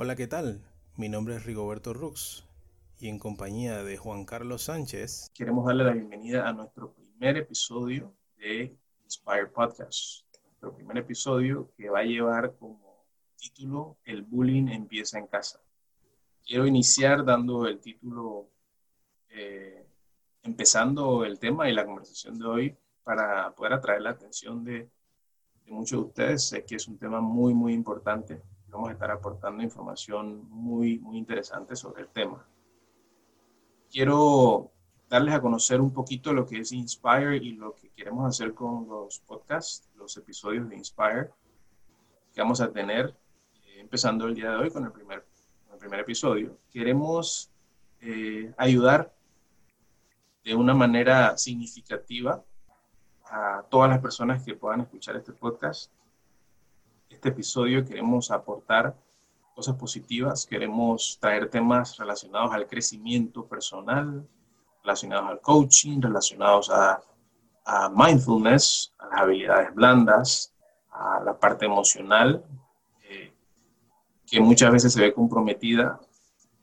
Hola, ¿qué tal? Mi nombre es Rigoberto Rux y en compañía de Juan Carlos Sánchez queremos darle la bienvenida a nuestro primer episodio de Inspire Podcast. Nuestro primer episodio que va a llevar como título El bullying empieza en casa. Quiero iniciar dando el título, eh, empezando el tema y la conversación de hoy para poder atraer la atención de, de muchos de ustedes. Sé que es un tema muy, muy importante vamos a estar aportando información muy, muy interesante sobre el tema. Quiero darles a conocer un poquito lo que es Inspire y lo que queremos hacer con los podcasts, los episodios de Inspire que vamos a tener eh, empezando el día de hoy con el primer, el primer episodio. Queremos eh, ayudar de una manera significativa a todas las personas que puedan escuchar este podcast este episodio queremos aportar cosas positivas, queremos traer temas relacionados al crecimiento personal, relacionados al coaching, relacionados a, mindfulness, a las habilidades blandas, a la parte emocional, eh, que muchas veces se ve comprometida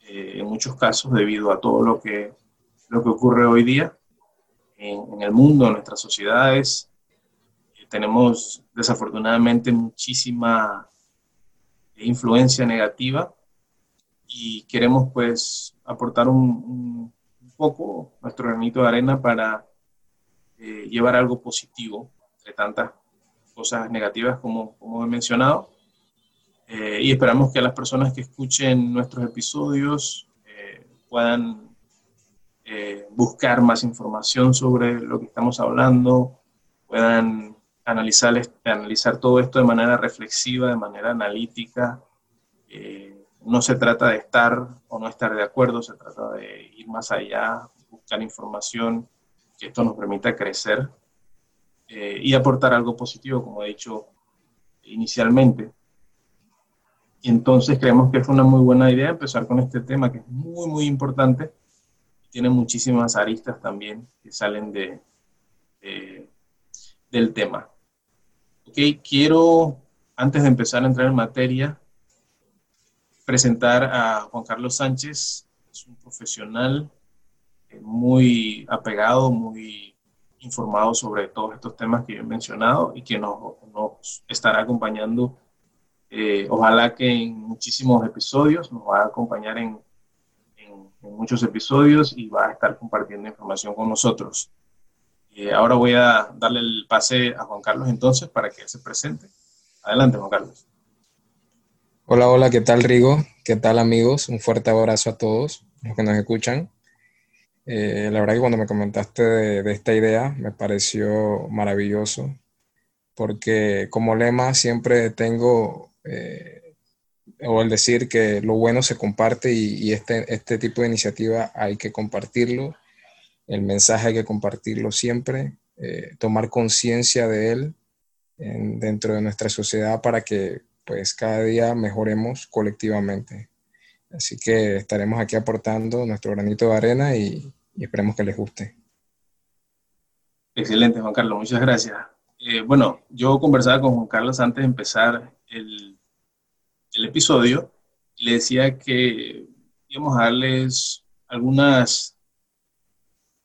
eh, en muchos casos debido a todo lo que, lo que ocurre hoy día en, en el mundo, en nuestras sociedades, tenemos desafortunadamente muchísima influencia negativa y queremos pues aportar un, poco nuestro granito de arena para eh, llevar algo positivo entre tantas cosas negativas como, como he mencionado. Eh, y esperamos que las personas que escuchen nuestros episodios eh, puedan buscar más información sobre lo que estamos hablando, puedan analizar, analizar todo esto de manera reflexiva, de manera analítica. Eh, no se trata de estar o no estar de acuerdo, se trata de ir más allá, buscar información que esto nos permita crecer eh, y aportar algo positivo, como he dicho inicialmente. Y entonces creemos que fue una muy buena idea empezar con este tema que es muy, muy importante. Tiene muchísimas aristas también que salen de, del tema. Ok, quiero, antes de empezar a entrar en materia, presentar a Juan Carlos Sánchez. Es un profesional eh, muy apegado, muy informado sobre todos estos temas que yo he mencionado y que nos, estará acompañando, eh, ojalá que en muchísimos episodios, nos va a acompañar en, en muchos episodios y va a estar compartiendo información con nosotros. Eh, ahora voy a darle el pase a Juan Carlos entonces para que se presente. Adelante, Juan Carlos. Hola, hola, ¿qué tal Rigo? ¿Qué tal amigos? Un fuerte abrazo a todos los que nos escuchan. Eh, la verdad que cuando me comentaste de, esta idea me pareció maravilloso porque como lema siempre tengo, eh, o el decir que lo bueno se comparte y, y, este, este tipo de iniciativa hay que compartirlo el mensaje hay que compartirlo siempre, eh, tomar conciencia de él dentro de nuestra sociedad para que pues cada día mejoremos colectivamente. Así que estaremos aquí aportando nuestro granito de arena y, esperemos que les guste. Excelente, Juan Carlos, muchas gracias. Eh, bueno, yo conversaba con Juan Carlos antes de empezar el, el episodio y le decía que íbamos a darles algunas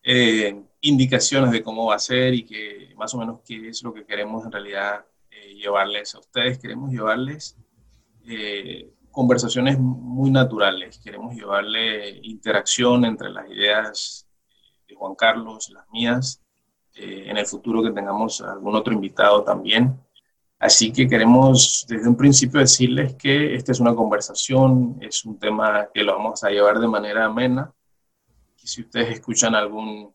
eh, indicaciones de cómo va a ser y que más o menos qué es lo que queremos en realidad eh, llevarles a ustedes. Queremos llevarles eh, conversaciones muy naturales, queremos llevarle interacción entre las ideas de Juan Carlos, las mías, en el futuro que tengamos algún otro invitado también. Así que queremos desde un principio decirles que esta es una conversación, es un tema que lo vamos a llevar de manera amena, si ustedes escuchan algún,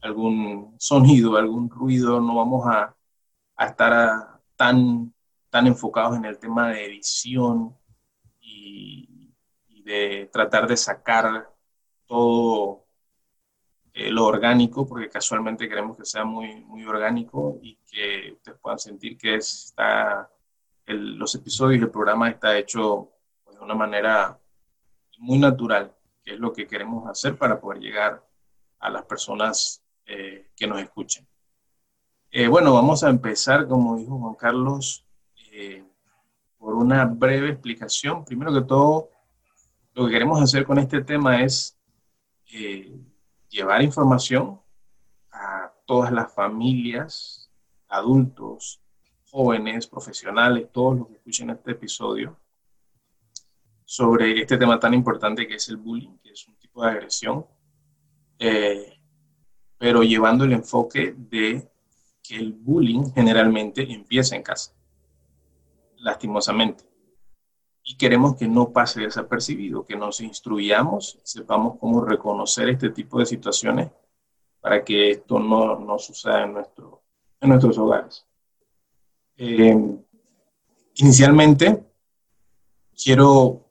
algún sonido, algún ruido, no vamos a, estar tan, tan enfocados en el tema de edición y, de tratar de sacar todo eh, lo orgánico, porque casualmente queremos que sea muy, muy orgánico y que ustedes puedan sentir que está los episodios del programa está hecho pues, de una manera muy natural que es lo que queremos hacer para poder llegar a las personas eh, que nos escuchen. Eh, bueno, vamos a empezar, como dijo Juan Carlos, eh, por una breve explicación. Primero que todo, lo que queremos hacer con este tema es llevar información a todas las familias, adultos, jóvenes, profesionales, todos los que escuchen este episodio, sobre este tema tan importante que es el bullying, que es un tipo de agresión, eh, pero llevando el enfoque de que el bullying generalmente empieza en casa, lastimosamente. Y queremos que no pase desapercibido, que nos instruyamos, sepamos cómo reconocer este tipo de situaciones para que esto no, no suceda en, nuestro, en nuestros hogares. Eh, inicialmente, quiero,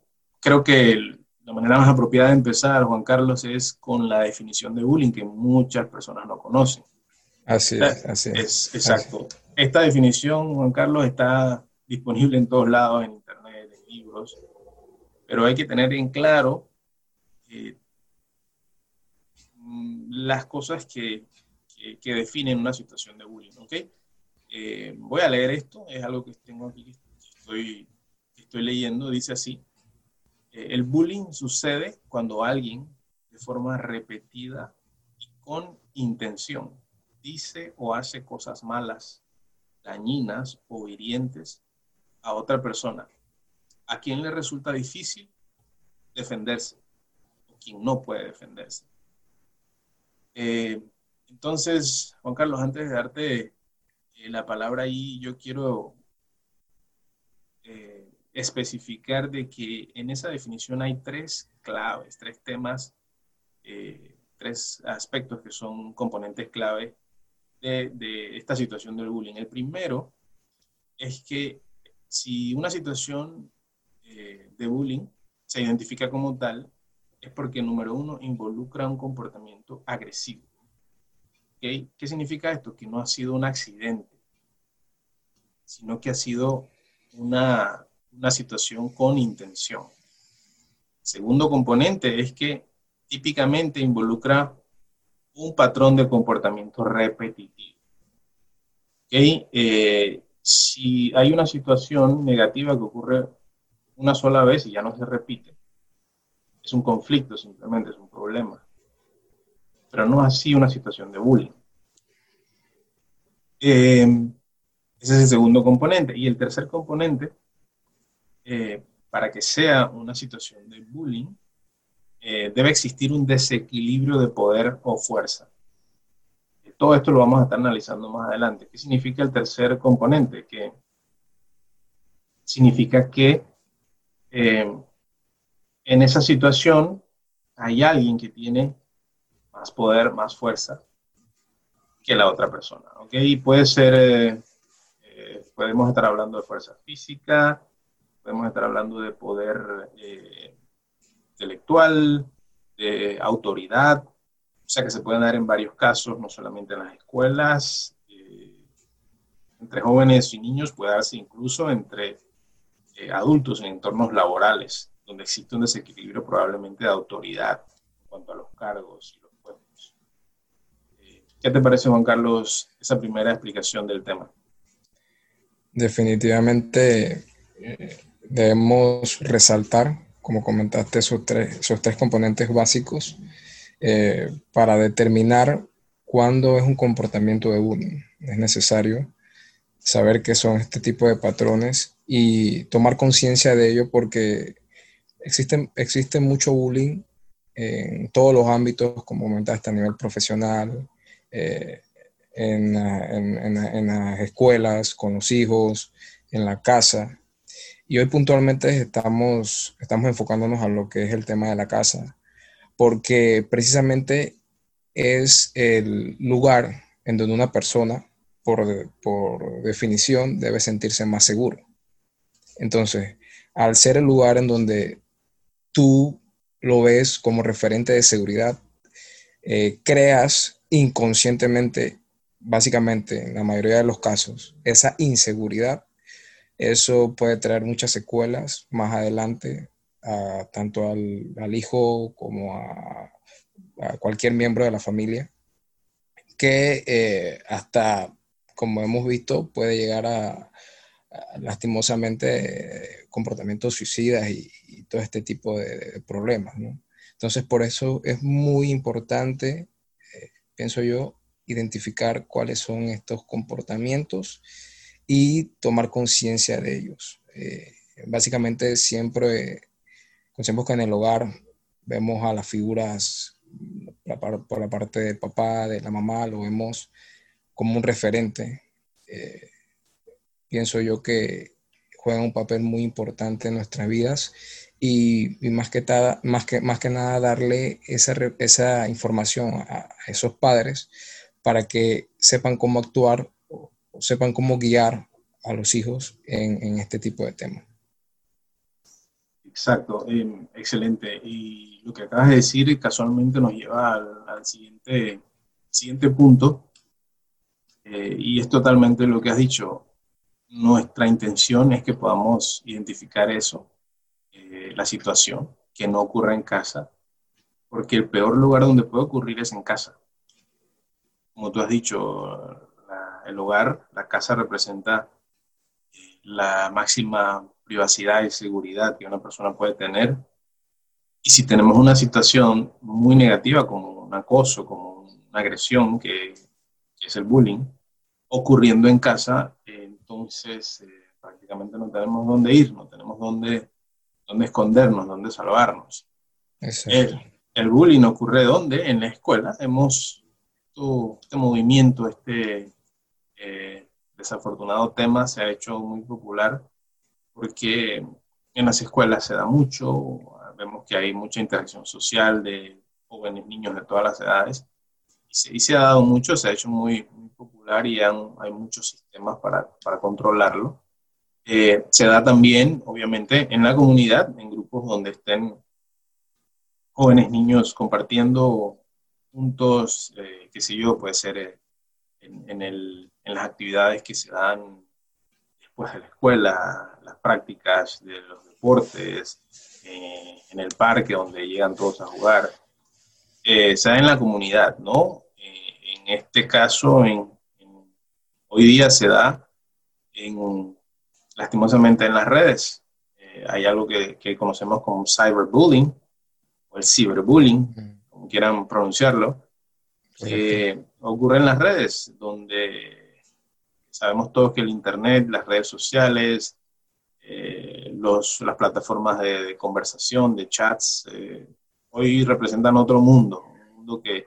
creo que la manera más apropiada de empezar, Juan Carlos, es con la definición de bullying que muchas personas no conocen. Así es, así es. exacto. Esta definición, Juan Carlos, está disponible en todos lados, en internet, en libros, pero hay que tener en claro eh, las cosas que, que, definen una situación de bullying, ¿ok? Eh, voy a leer esto, es algo que tengo aquí, estoy, estoy leyendo, dice así, el bullying sucede cuando alguien de forma repetida y con intención dice o hace cosas malas, dañinas o hirientes a otra persona, a quien le resulta difícil defenderse o quien no puede defenderse. Eh, entonces, Juan Carlos, antes de darte eh, la palabra ahí, yo quiero eh, especificar de que en esa definición hay tres claves, tres temas, tres aspectos que son componentes clave de, esta situación del bullying. El primero es que si una situación de bullying se identifica como tal, es porque, número uno, involucra un comportamiento agresivo. ¿Okay? ¿Qué significa esto? Que no ha sido un accidente, sino que ha sido una, una situación con intención. Segundo componente es que típicamente involucra un patrón de comportamiento repetitivo. ¿Okay? Eh, si hay una situación negativa que ocurre una sola vez y ya no se repite, es un conflicto simplemente, es un problema. Pero no así una situación de bullying. Eh, ese es el segundo componente. Y el tercer componente, eh, para que sea una situación de bullying, eh, debe existir un desequilibrio de poder o fuerza. Todo esto lo vamos a estar analizando más adelante. ¿Qué significa el tercer componente? Que significa que en esa situación hay alguien que tiene más poder, más fuerza que la otra persona. ¿ok? Y puede ser, eh, eh, podemos estar hablando de fuerza física, podemos estar hablando de poder eh, intelectual, de autoridad, o sea que se pueden dar en varios casos, no solamente en las escuelas, entre jóvenes y niños, puede darse incluso entre adultos en entornos laborales donde existe un desequilibrio probablemente de autoridad en cuanto a los cargos y los puestos. Eh, ¿Qué te parece, Juan Carlos, esa primera explicación del tema? Definitivamente eh, debemos resaltar, como comentaste, esos tres, esos tres componentes básicos eh, para determinar cuándo es un comportamiento de bullying. Es necesario saber qué son este tipo de patrones y tomar conciencia de ello porque existe, existe mucho bullying en todos los ámbitos, como comentaste, a nivel profesional, eh, en, las escuelas, con los hijos, en la casa. Y hoy puntualmente estamos, estamos enfocándonos a lo que es el tema de la casa, porque precisamente es el lugar en donde una persona, por, por definición, debe sentirse más seguro. Entonces, al ser el lugar en donde tú lo ves como referente de seguridad, eh, creas inconscientemente, básicamente en la mayoría de los casos, esa inseguridad. Eso puede traer muchas secuelas más adelante, tanto al, hijo como a, cualquier miembro de la familia, que eh, hasta, como hemos visto, puede llegar a, lastimosamente comportamientos suicidas y, todo este tipo de, problemas. Entonces, por eso es muy importante, eh, pienso yo, identificar cuáles son estos comportamientos y tomar conciencia de ellos. Eh, básicamente, siempre, conocemos que en el hogar vemos a las figuras por la parte del papá, de la mamá, lo vemos como un referente. Eh, pienso yo que juegan un papel muy importante en nuestras vidas y, más, que más, que, más que nada darle esa, esa información a, esos padres para que sepan cómo actuar sepan cómo guiar a los hijos en, este tipo de temas. Exacto, em, excelente. Y lo que acabas de decir casualmente nos lleva al, siguiente, siguiente punto, eh, y es totalmente lo que has dicho nuestra intención es que podamos identificar eso, eh, la situación, que no ocurra en casa, porque el peor lugar donde puede ocurrir es en casa. Como tú has dicho, el hogar, la casa representa eh, la máxima privacidad y seguridad que una persona puede tener. Y si tenemos una situación muy negativa como un acoso, como una agresión, que, que es el bullying, ocurriendo en casa, entonces eh, prácticamente no tenemos dónde ir, no tenemos dónde, dónde escondernos, dónde salvarnos. El, el, bullying ocurre ¿dónde? En la escuela. Hemos, todo este movimiento, este eh, desafortunado tema se ha hecho muy popular porque en las escuelas se da mucho, vemos que hay mucha interacción social de jóvenes, niños de todas las edades, y se, ha dado mucho, se ha hecho muy, popular y hay muchos sistemas para, para controlarlo. Eh, se da también, obviamente, en la comunidad, en grupos donde estén jóvenes, niños compartiendo juntos, eh, qué sé yo, puede ser eh, en, el, en, las actividades que se dan después de la escuela, las prácticas de los deportes, en el parque donde llegan todos a jugar. se da en la comunidad, ¿no? en este caso, en, hoy día se da en, lastimosamente en las redes. Eh, hay algo que, conocemos como cyberbullying o el ciberbullying, como quieran pronunciarlo, que ocurre en las redes, donde sabemos todos que el Internet, las redes sociales, eh, los, las plataformas de, conversación, de chats, eh, hoy representan otro mundo, un mundo que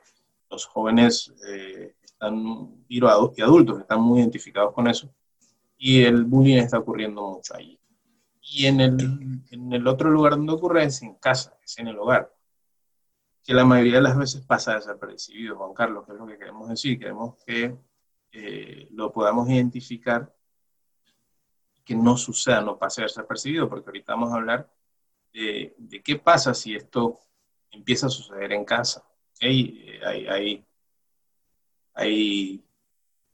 los jóvenes eh, están, y adultos están muy identificados con eso, y el bullying está ocurriendo mucho allí. Y en el, en el otro lugar donde ocurre es en casa, es en el hogar, que la mayoría de las veces pasa desapercibido, Juan Carlos, que es lo que queremos decir, queremos que eh, lo podamos identificar, que no suceda, no pase desapercibido, porque ahorita vamos a hablar de, de qué pasa si esto empieza a suceder en casa hay, hay, hay,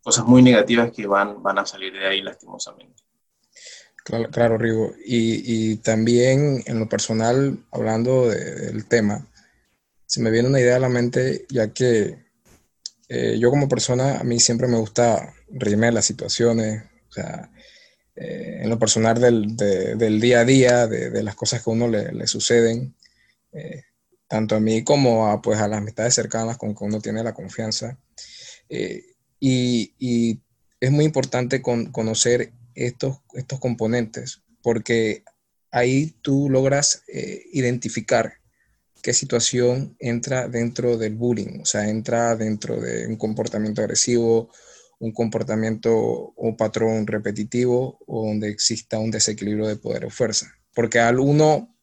cosas muy negativas que van, van a salir de ahí lastimosamente. Claro, claro Rigo. Y, y, también en lo personal, hablando del tema, se me viene una idea a la mente, ya que eh, yo como persona, a mí siempre me gusta reírme las situaciones, o sea, eh, en lo personal del, del, día a día, de, de, las cosas que a uno le, le suceden. Eh, tanto a mí como a, pues, a las amistades cercanas con que uno tiene la confianza. Eh, y, es muy importante conocer estos, estos componentes, porque ahí tú logras identificar qué situación entra dentro del bullying, o sea, entra dentro de un comportamiento agresivo, un comportamiento o patrón repetitivo o donde exista un desequilibrio de poder o fuerza. Porque al uno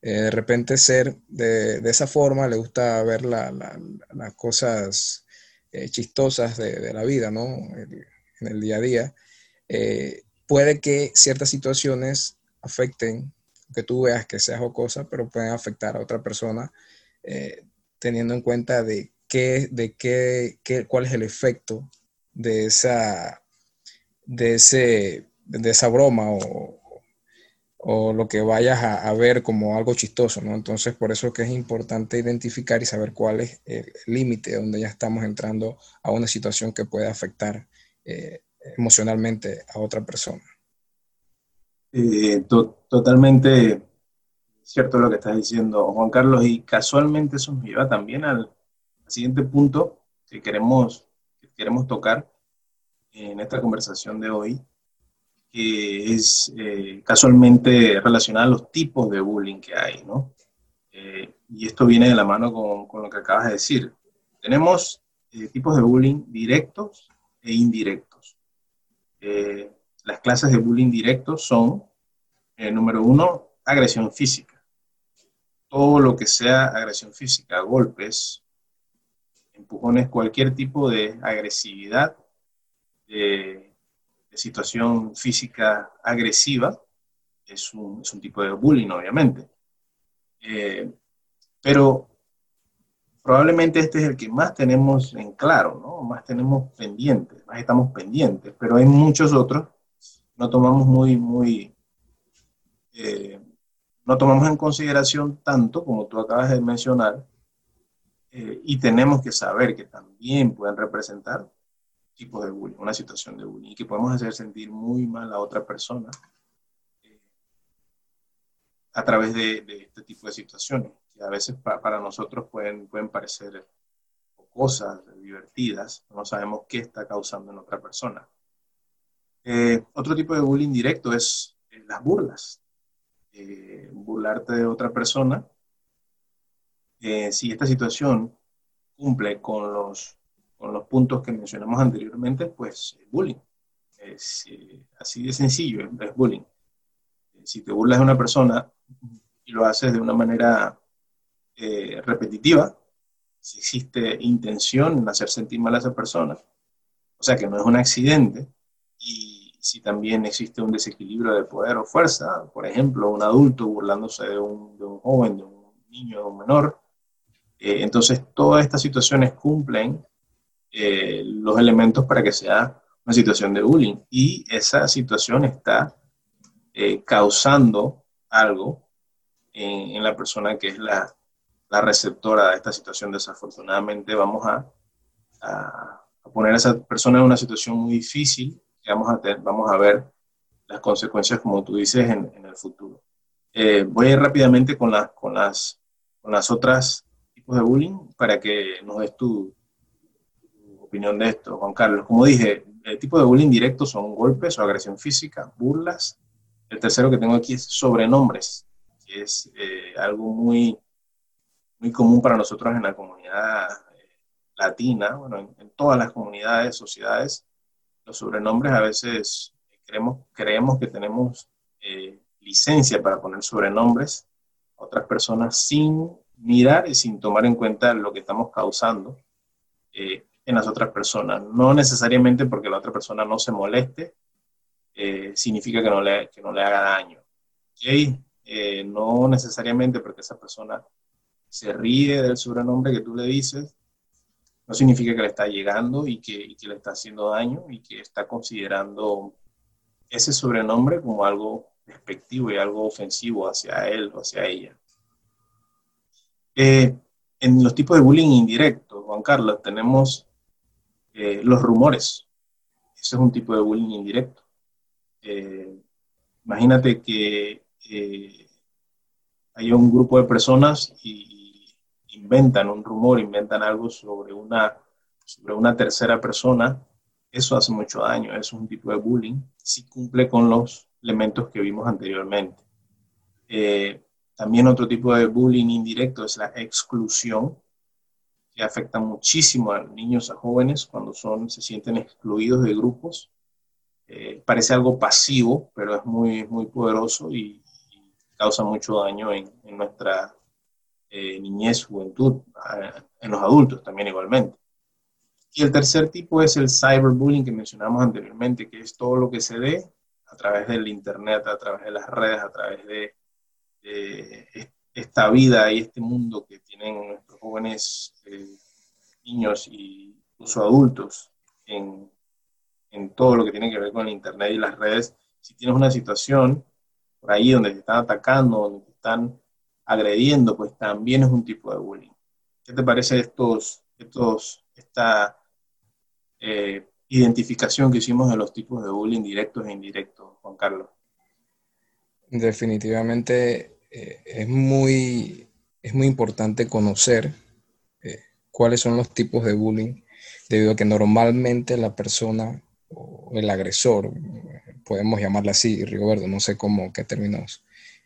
eh, de repente ser de, esa forma, le gusta ver las cosas eh, chistosas de, la vida, ¿no? en el día a día. Eh, puede que ciertas situaciones afecten, que tú veas que sea jocosa, pero pueden afectar a otra persona teniendo en cuenta de qué, de qué, qué, cuál es el efecto de esa, de ese, de esa broma o, o lo que vayas a, ver como algo chistoso, ¿no? Entonces, por eso es que es importante identificar y saber cuál es el límite donde ya estamos entrando a una situación que puede afectar eh, emocionalmente a otra persona. Eh, totalmente cierto lo que estás diciendo, Juan Carlos, y casualmente eso nos lleva también al, siguiente punto que queremos, que queremos tocar en esta conversación de hoy, que es eh, casualmente relacionado a los tipos de bullying que hay, ¿no? Eh, y esto viene de la mano con, con, lo que acabas de decir. Tenemos tipos de bullying directos e indirectos. Las clases de bullying directos son, número uno, agresión física. Todo lo que sea agresión física, golpes, empujones, cualquier tipo de agresividad de, situación física agresiva, es un, es un, tipo de bullying, obviamente. Eh, pero probablemente este es el que más tenemos en claro, ¿no? Más tenemos pendientes, más estamos pendientes, pero hay muchos otros, no tomamos muy, muy, eh, no tomamos en consideración tanto como tú acabas de mencionar, eh, y tenemos que saber que también pueden representar tipos de bullying, una situación de bullying, y que podemos hacer sentir muy mal a otra persona eh, a través de, este tipo de situaciones, que a veces para nosotros pueden, pueden parecer cosas divertidas, no sabemos qué está causando en otra persona. Eh, otro tipo de bullying directo es las burlas. Eh, burlarte de otra persona. si esta situación cumple con los con los puntos que mencionamos anteriormente, pues es bullying. Es, eh, así de sencillo, es bullying. Eh, si te burlas de una persona y lo haces de una manera eh, repetitiva, si existe intención en hacer sentir mal a esa persona, o sea que no es un accidente, y si también existe un desequilibrio de poder o fuerza, por ejemplo, un adulto burlándose de un, de un joven, de un niño, de un menor, entonces todas estas situaciones cumplen eh, los elementos para que sea una situación de bullying. Y esa situación está eh, causando algo en, la persona que es la, la, receptora de esta situación. Desafortunadamente vamos a, a, poner a esa persona en una situación muy difícil que vamos a, tener, vamos a ver las consecuencias, como tú dices, en, en el futuro. Eh, voy a ir rápidamente con, las con, las, con las otras tipos de bullying para que nos des tu, opinión de esto, Juan Carlos. Como dije, el tipo de bullying directo son golpes o agresión física, burlas. El tercero que tengo aquí es sobrenombres, que es eh, algo muy, muy común para nosotros en la comunidad eh, latina, bueno, en, todas las comunidades, sociedades. Los sobrenombres a veces creemos, creemos que tenemos eh, licencia para poner sobrenombres a otras personas sin mirar y sin tomar en cuenta lo que estamos causando en las otras personas. No necesariamente porque la otra persona no se moleste, eh, significa que no, le, que no le haga daño. ¿Okay? Eh, no necesariamente porque esa persona se ríe del sobrenombre que tú le dices, no significa que le está llegando y que, le está haciendo daño y que está considerando ese sobrenombre como algo despectivo y algo ofensivo hacia él o hacia ella. Eh, en los tipos de bullying indirecto, Juan Carlos, tenemos eh, los rumores. Ese es un tipo de bullying indirecto. Eh, imagínate que eh, hay un grupo de personas y, inventan un rumor, inventan algo sobre una, sobre una tercera persona. Eso hace mucho daño, es un tipo de bullying, si cumple con los elementos que vimos anteriormente. también otro tipo de bullying indirecto es la exclusión que afecta muchísimo a niños, a jóvenes, cuando son, se sienten excluidos de grupos. Eh, parece algo pasivo, pero es muy, muy poderoso y, causa mucho daño en, nuestra eh, niñez, juventud, en los adultos también igualmente. Y el tercer tipo es el cyberbullying que mencionamos anteriormente, que es todo lo que se ve a través del Internet, a través de las redes, a través de, de esta vida y este mundo que tienen nuestros jóvenes eh, niños y incluso adultos en, en, todo lo que tiene que ver con el Internet y las redes, si tienes una situación por ahí donde te están atacando, donde te están agrediendo, pues también es un tipo de bullying. ¿Qué te parece estos, estos, esta eh, identificación que hicimos de los tipos de bullying directos e indirectos, Juan Carlos? definitivamente eh, es, muy, es muy importante conocer eh, cuáles son los tipos de bullying, debido a que normalmente la persona o el agresor, podemos llamarla así, Rigoberto, no sé cómo, qué términos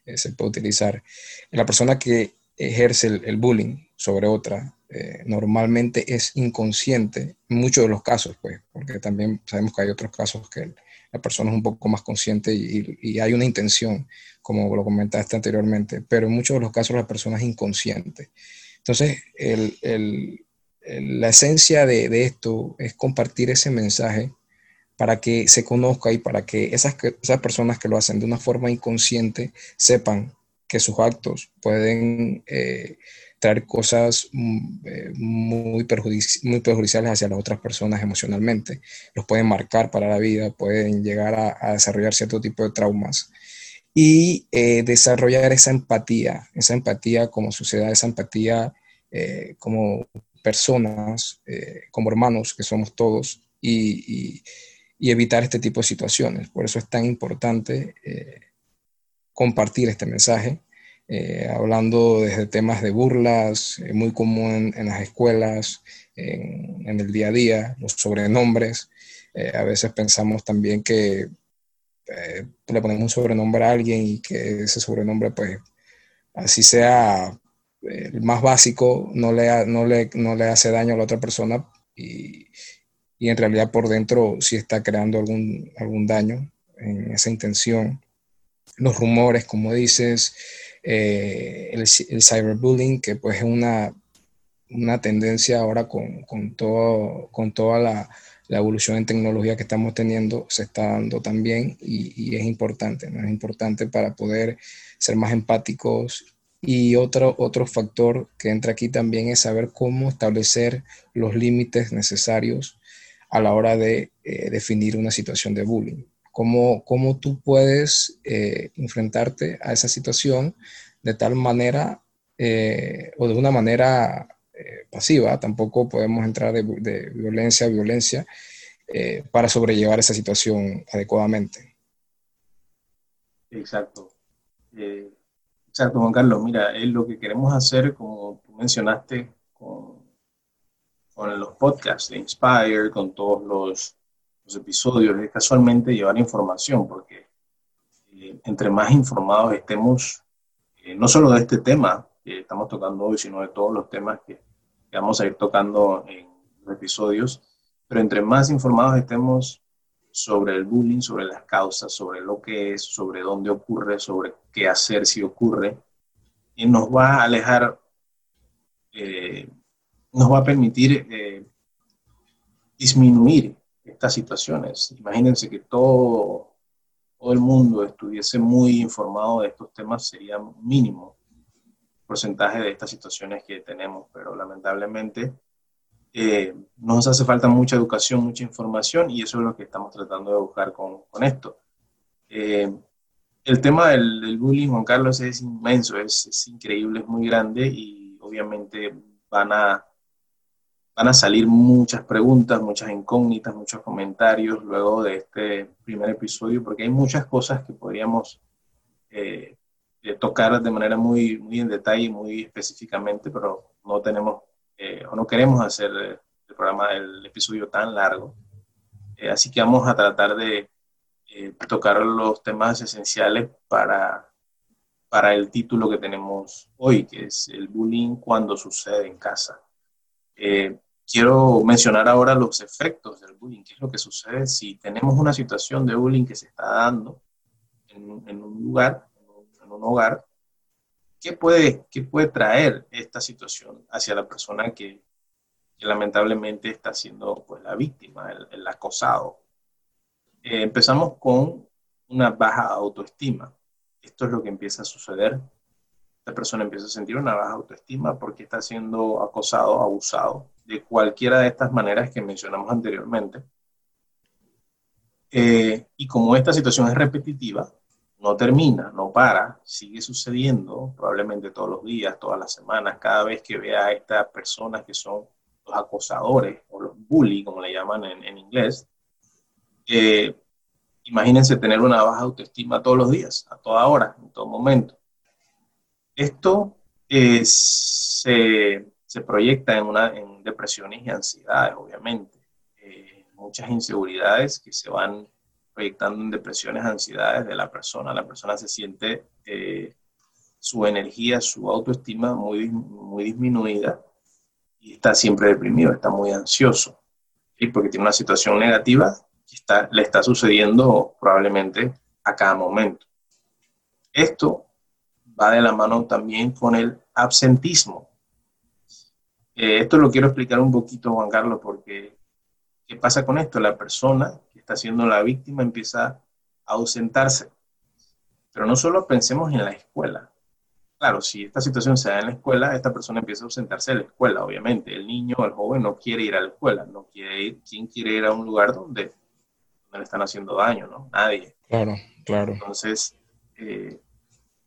eh, se puede utilizar, la persona que ejerce el, bullying sobre otra normalmente es inconsciente en muchos de los casos, pues, porque también sabemos que hay otros casos que la persona es un poco más consciente y, hay una intención, como lo comentaste anteriormente, pero en muchos de los casos la persona es inconsciente. Entonces, la esencia de, esto es compartir ese mensaje para que se conozca y para que esas, esas personas que lo hacen de una forma inconsciente sepan que sus actos pueden eh, traer cosas mm, eh, muy, perjudiciales hacia las otras personas emocionalmente. Los pueden marcar para la vida, pueden llegar a, desarrollar cierto tipo de traumas y eh, desarrollar esa empatía, esa empatía como sociedad, esa empatía como personas, como hermanos que somos todos y, evitar este tipo de situaciones. Por eso es tan importante compartir este mensaje eh, hablando desde temas de burlas, eh, muy común en, las escuelas, en, el día a día, los sobrenombres. Eh, a veces pensamos también que le ponemos un sobrenombre a alguien y que ese sobrenombre, pues, así sea el más básico, no le, no le, no le hace daño a la otra persona y, y en realidad por dentro sí está creando algún, algún daño en esa intención. Los rumores, como dices, eh, el, cyberbullying, que pues es una, una tendencia ahora con, con, todo, con toda la, la, evolución en tecnología que estamos teniendo, se está dando también y, y es importante, ¿no? es importante para poder ser más empáticos. Y otro, otro factor que entra aquí también es saber cómo establecer los límites necesarios a la hora de eh, definir una situación de bullying cómo, cómo tú puedes eh, enfrentarte a esa situación de tal manera eh, o de una manera pasiva, tampoco podemos entrar de, violencia a violencia para sobrellevar esa situación adecuadamente. Exacto. exacto, Juan Carlos. Mira, es lo que queremos hacer, como tú mencionaste, con, con los podcasts de Inspire, con todos los episodios es casualmente llevar información, porque eh, entre más informados estemos, eh, no solo de este tema que estamos tocando hoy, sino de todos los temas que, vamos a ir tocando en los episodios, pero entre más informados estemos sobre el bullying, sobre las causas, sobre lo que es, sobre dónde ocurre, sobre qué hacer si ocurre, y nos va a alejar, eh, nos va a permitir disminuir estas situaciones. Imagínense que todo, el mundo estuviese muy informado de estos temas, sería mínimo porcentaje de estas situaciones que tenemos, pero lamentablemente eh, nos hace falta mucha educación, mucha información y eso es lo que estamos tratando de buscar con, con esto. Eh, el tema del, del, bullying, Juan Carlos, es inmenso, es, es increíble, es muy grande y obviamente van a van a salir muchas preguntas, muchas incógnitas, muchos comentarios luego de este primer episodio, porque hay muchas cosas que podríamos eh, eh, tocar de manera muy, muy en detalle, muy específicamente, pero no tenemos eh, o no queremos hacer el programa, el episodio tan largo. así que vamos a tratar de tocar los temas esenciales para, para el título que tenemos hoy, que es el bullying cuando sucede en casa. Eh, quiero mencionar ahora los efectos del bullying, qué es lo que sucede si tenemos una situación de bullying que se está dando en, un lugar, en un, hogar, ¿qué puede, qué puede traer esta situación hacia la persona que, lamentablemente está siendo pues, la víctima, el, acosado? Eh, empezamos con una baja autoestima. Esto es lo que empieza a suceder. Esta persona empieza a sentir una baja autoestima porque está siendo acosado, abusado de cualquiera de estas maneras que mencionamos anteriormente. Eh, y como esta situación es repetitiva, no termina, no para, sigue sucediendo probablemente todos los días, todas las semanas, cada vez que vea a estas personas que son los acosadores o los bully, como le llaman en, inglés, eh, imagínense tener una baja autoestima todos los días, a toda hora, en todo momento. Esto se, proyecta en, una, en depresiones y ansiedades, obviamente. Eh, muchas inseguridades que se van proyectando en depresiones, ansiedades de la persona. La persona se siente eh, su energía, su autoestima muy, muy disminuida y está siempre deprimido, está muy ansioso. y Porque tiene una situación negativa que está, le está sucediendo probablemente a cada momento. Esto va de la mano también con el absentismo. Eh, esto lo quiero explicar un poquito, Juan Carlos, porque ¿qué pasa con esto? La persona que está siendo la víctima empieza a ausentarse. Pero no solo pensemos en la escuela. Claro, si esta situación se da en la escuela, esta persona empieza a ausentarse de la escuela, obviamente. El niño o el joven no quiere ir a la escuela, no quiere ir. ¿Quién quiere ir a un lugar donde, le están haciendo daño? ¿no? Nadie. Claro, claro. Entonces, eh,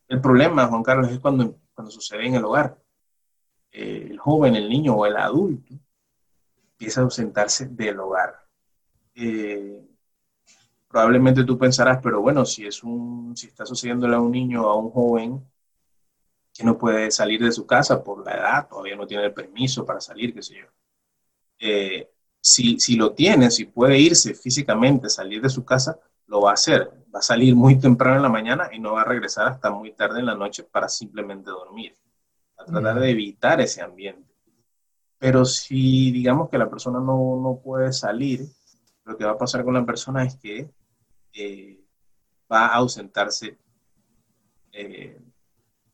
el problema, Juan Carlos, es cuando, cuando sucede en el hogar. Eh, el joven, el niño o el adulto empieza a ausentarse del hogar. Eh, probablemente tú pensarás, pero bueno, si, es un, si está sucediéndole a un niño o a un joven que no puede salir de su casa por la edad, todavía no tiene el permiso para salir, qué sé yo. Eh, si, si lo tiene, si puede irse físicamente, salir de su casa, lo va a hacer va a salir muy temprano en la mañana y no va a regresar hasta muy tarde en la noche para simplemente dormir, a tratar de evitar ese ambiente. Pero si digamos que la persona no, no puede salir, lo que va a pasar con la persona es que eh, va a ausentarse eh,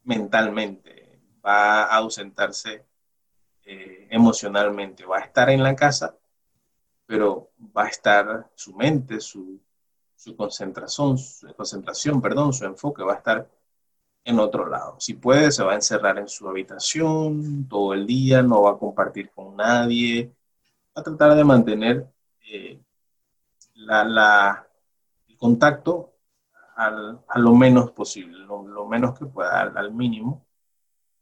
mentalmente, va a ausentarse eh, emocionalmente, va a estar en la casa, pero va a estar su mente, su, su concentración, su concentración, perdón, su enfoque va a estar en otro lado. Si puede, se va a encerrar en su habitación todo el día, no va a compartir con nadie, va a tratar de mantener eh, la, el contacto a lo menos posible, lo, menos que pueda, al, mínimo.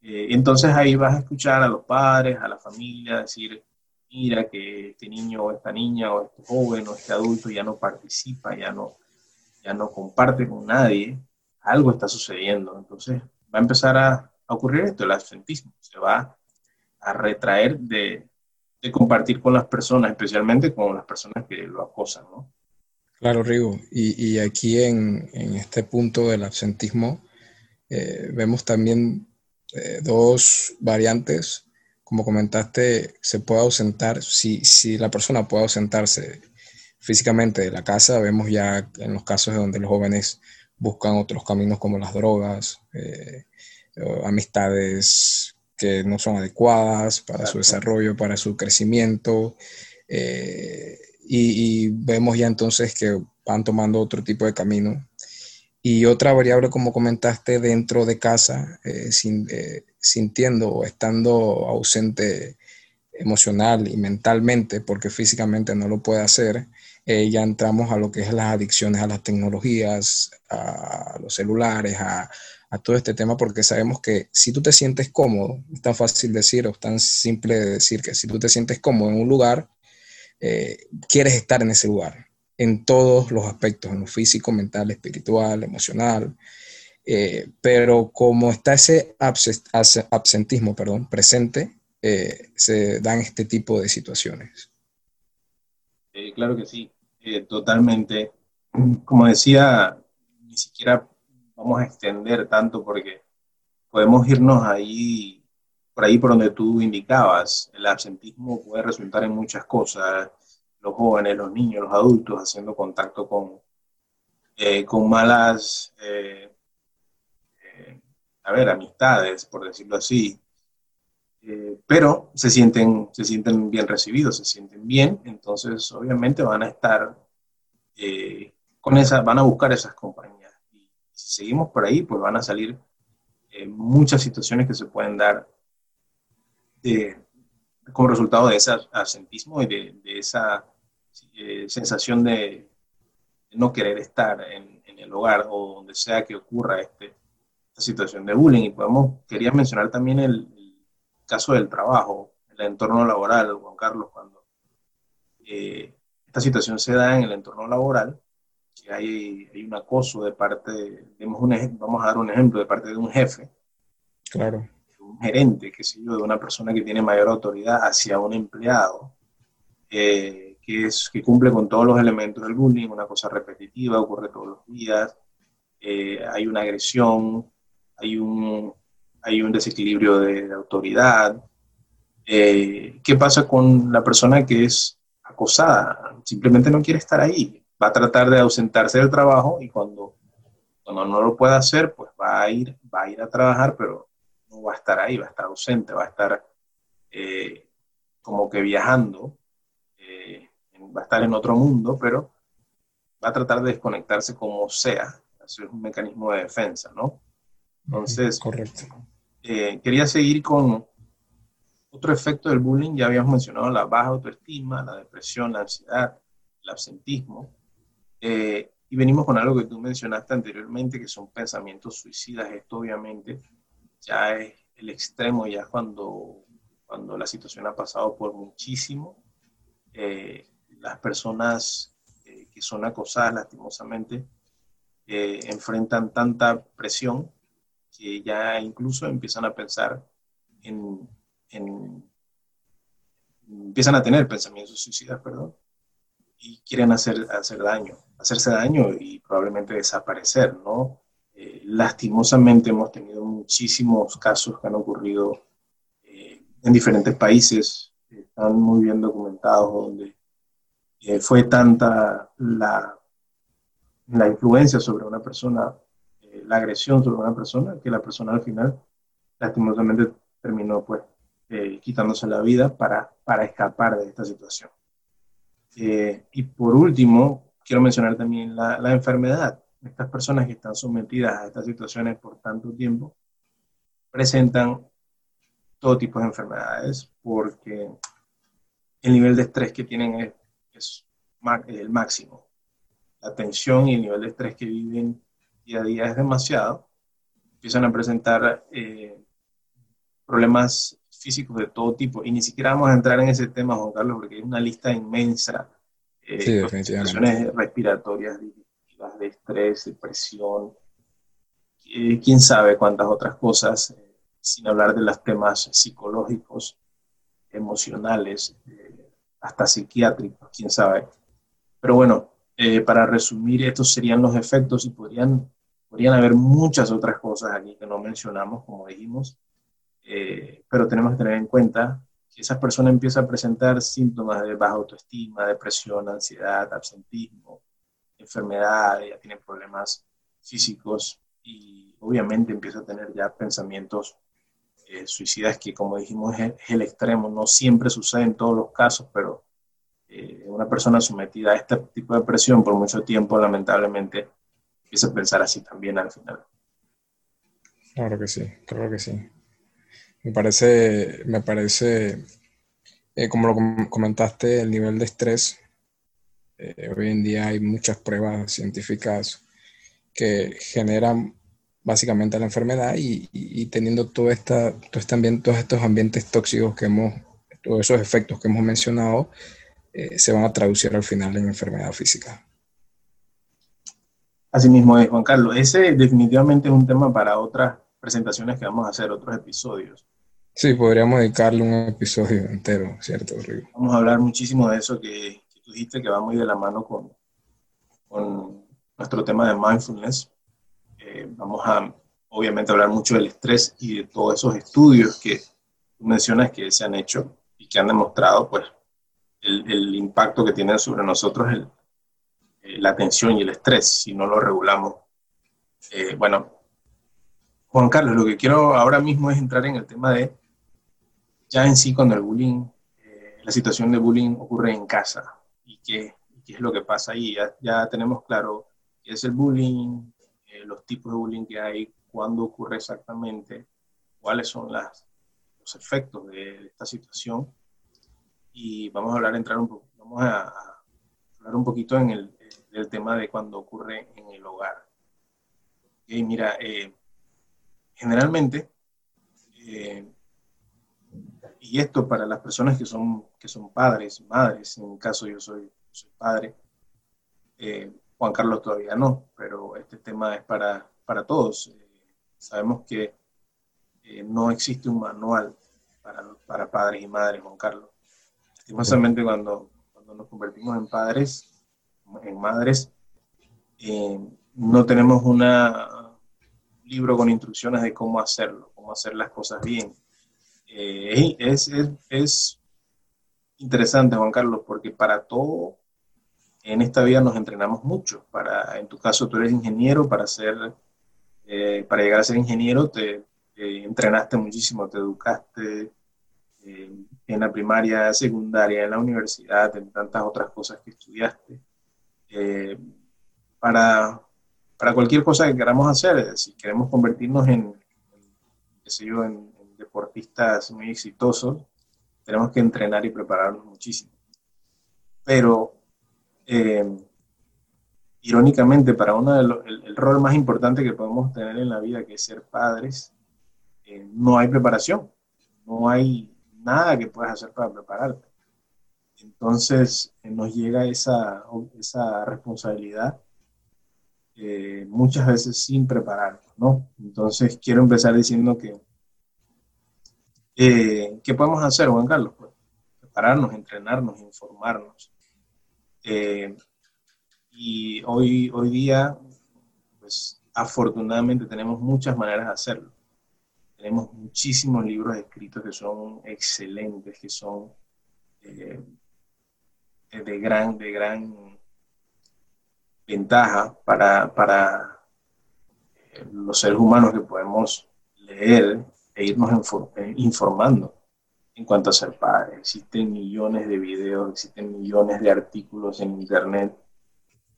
Eh, entonces ahí vas a escuchar a los padres, a la familia, decir, mira que este niño o esta niña o este joven o este adulto ya no participa, ya no, ya no comparte con nadie, algo está sucediendo. Entonces va a empezar a, ocurrir esto, el absentismo, se va a retraer de, compartir con las personas, especialmente con las personas que lo acosan, ¿no? Claro, Rigo. Y, aquí en, este punto del absentismo eh, vemos también eh, dos variantes como comentaste, se puede ausentar, si, si la persona puede ausentarse físicamente de la casa, vemos ya en los casos donde los jóvenes buscan otros caminos como las drogas, eh, amistades que no son adecuadas para su desarrollo, para su crecimiento, eh, y, y, vemos ya entonces que van tomando otro tipo de camino. Y otra variable, como comentaste, dentro de casa, eh, sin, sintiendo o estando ausente emocional y mentalmente, porque físicamente no lo puede hacer, eh, ya entramos a lo que es las adicciones a las tecnologías, a los celulares, a, todo este tema, porque sabemos que si tú te sientes cómodo, es tan fácil decir o tan simple decir que si tú te sientes cómodo en un lugar, eh, quieres estar en ese lugar, en todos los aspectos, en lo físico, mental, espiritual, emocional. Eh, pero como está ese absentismo perdón, presente, se dan este tipo de situaciones. Claro que sí, totalmente. Como decía, ni siquiera vamos a extender tanto porque podemos irnos ahí, por ahí por donde tú indicabas. El absentismo puede resultar en muchas cosas. Los jóvenes, los niños, los adultos haciendo contacto con, con malas a ver, amistades, por decirlo así, eh, pero se sienten, se sienten bien recibidos, se sienten bien, entonces obviamente van a estar eh, con esa, van a buscar esas compañías. Y si seguimos por ahí, pues van a salir eh, muchas situaciones que se pueden dar como resultado de ese asentismo y de, esa sensación de, no querer estar en, en el hogar o donde sea que ocurra este, situación de bullying. Y podemos, quería mencionar también el, caso del trabajo, el entorno laboral, Juan Carlos, cuando eh, esta situación se da en el entorno laboral, que hay, hay un acoso de parte, vamos a dar un ejemplo, de parte de un jefe. Claro. Un gerente, qué sé yo, de una persona que tiene mayor autoridad hacia un empleado, eh, que, es, que cumple con todos los elementos del bullying, una cosa repetitiva, ocurre todos los días, eh, hay una agresión, hay un, hay un desequilibrio de, autoridad. Eh, ¿Qué pasa con la persona que es acosada? Simplemente no quiere estar ahí. Va a tratar de ausentarse del trabajo y cuando, cuando no lo pueda hacer, pues va a, ir, va a ir a trabajar, pero no va a estar ahí, va a estar ausente, va a estar eh, como que viajando, eh, va a estar en otro mundo, pero va a tratar de desconectarse como sea. Eso es un mecanismo de defensa, ¿no? Entonces, Correcto. Eh, quería seguir con otro efecto del bullying. Ya habíamos mencionado la baja autoestima, la depresión, la ansiedad, el absentismo. Eh, y venimos con algo que tú mencionaste anteriormente, que son pensamientos suicidas. Esto obviamente ya es el extremo, ya cuando, cuando la situación ha pasado por muchísimo. Eh, las personas que son acosadas lastimosamente enfrentan tanta presión que ya incluso empiezan a pensar en, empiezan a tener pensamientos suicidas, perdón, y quieren hacer, hacer daño, hacerse daño y probablemente desaparecer, ¿no? Eh, lastimosamente hemos tenido muchísimos casos que han ocurrido eh, en diferentes países, están muy bien documentados, donde eh, fue tanta la, la influencia sobre una persona la agresión sobre una persona, que la persona al final lastimosamente terminó pues eh, quitándose la vida para, para escapar de esta situación. Eh, y por último, quiero mencionar también la, la, enfermedad. Estas personas que están sometidas a estas situaciones por tanto tiempo presentan todo tipo de enfermedades porque el nivel de estrés que tienen es, es el máximo. La tensión y el nivel de estrés que viven día a día es demasiado, empiezan a presentar eh, problemas físicos de todo tipo. Y ni siquiera vamos a entrar en ese tema, Juan Carlos, porque hay una lista inmensa eh, de situaciones respiratorias, de estrés, depresión, eh, quién sabe cuántas otras cosas, sin hablar de los temas psicológicos, emocionales, hasta psiquiátricos, quién sabe. Pero bueno, para resumir, estos serían los efectos y podrían Podrían haber muchas otras cosas aquí que no mencionamos, como dijimos, eh, pero tenemos que tener en cuenta que esa persona empieza a presentar síntomas de baja autoestima, depresión, ansiedad, absentismo, enfermedades, ya tiene problemas físicos y obviamente empieza a tener ya pensamientos eh, suicidas que como dijimos es, el extremo, no siempre sucede en todos los casos, pero eh, una persona sometida a este tipo de presión por mucho tiempo lamentablemente empieza a pensar así también al final. Claro que sí, claro que sí. Me parece, me parece, eh, como lo comentaste, el nivel de estrés. Eh, hoy en día hay muchas pruebas científicas que generan básicamente la enfermedad y, teniendo todo, esta, todo este todos estos ambientes tóxicos que hemos, todos esos efectos que hemos mencionado, eh, se van a traducir al final en enfermedad física. Así mismo es, Juan Carlos. Ese definitivamente es un tema para otras presentaciones que vamos a hacer, otros episodios. Sí, podríamos dedicarle un episodio entero, ¿cierto, Rigo? Vamos a hablar muchísimo de eso que, tú dijiste que va muy de la mano con, con nuestro tema de mindfulness. Eh, vamos a, obviamente, hablar mucho del estrés y de todos esos estudios que tú mencionas que se han hecho y que han demostrado, pues, el, el impacto que tienen sobre nosotros el, eh, la tensión y el estrés si no lo regulamos. Eh, bueno, Juan Carlos, lo que quiero ahora mismo es entrar en el tema de, ya en sí, cuando el bullying, eh, la situación de bullying ocurre en casa y qué, qué es lo que pasa ahí. Ya, tenemos claro qué es el bullying, los tipos de bullying que hay, cuándo ocurre exactamente, cuáles son las, los efectos de esta situación. Y vamos a hablar, entrar un poco, vamos a hablar un poquito en el, el tema de cuando ocurre en el hogar. Y mira, eh, generalmente, eh, y esto para las personas que son, que son padres, madres, en mi caso yo soy, soy padre, eh, Juan Carlos todavía no, pero este tema es para, para todos. sabemos que no existe un manual para, para padres y madres, Juan Carlos. Lastimosamente cuando, cuando nos convertimos en padres, en madres, no tenemos un libro con instrucciones de cómo hacerlo, cómo hacer las cosas bien. Eh, es, es, es, interesante, Juan Carlos, porque para todo en esta vida nos entrenamos mucho. Para, en tu caso, tú eres ingeniero, para, ser, eh, para llegar a ser ingeniero te, entrenaste muchísimo, te educaste eh, en la primaria, secundaria, en la universidad, en tantas otras cosas que estudiaste. Para, para cualquier cosa que queramos hacer. Si queremos convertirnos en, en, deportistas muy exitosos, tenemos que entrenar y prepararnos muchísimo. Pero, eh, irónicamente, para uno de los, el, rol más importante que podemos tener en la vida, que es ser padres, eh, no hay preparación, no hay nada que puedas hacer para prepararte. Entonces eh, nos llega esa, esa responsabilidad eh, muchas veces sin prepararnos, ¿no? Entonces quiero empezar diciendo que, eh, ¿qué podemos hacer, Juan Carlos? Pues, prepararnos, entrenarnos, informarnos. Y hoy, hoy día, pues afortunadamente tenemos muchas maneras de hacerlo. Tenemos muchísimos libros escritos que son excelentes, que son de gran, de gran ventaja para, para eh, los seres humanos que podemos leer e irnos eh, informando en cuanto a ser padre. Existen millones de videos, existen millones de artículos en Internet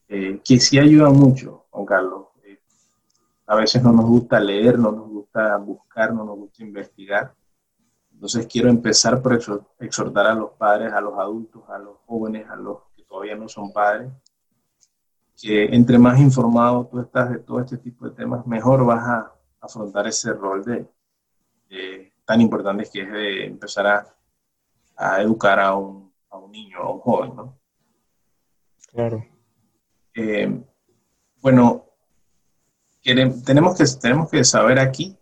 eh, que sí ayudan mucho, Juan Carlos. a veces no nos gusta leer, no nos gusta buscar, no nos gusta investigar. Entonces quiero empezar por exhortar a los padres, a los adultos, a los jóvenes, a los que todavía no son padres, que entre más informado tú estás de todo este tipo de temas, mejor vas a afrontar ese rol de, tan importante que es de empezar a, a educar a un, a un, niño, a un joven, ¿no? Claro. Eh, bueno, tenemos, que, tenemos que saber aquí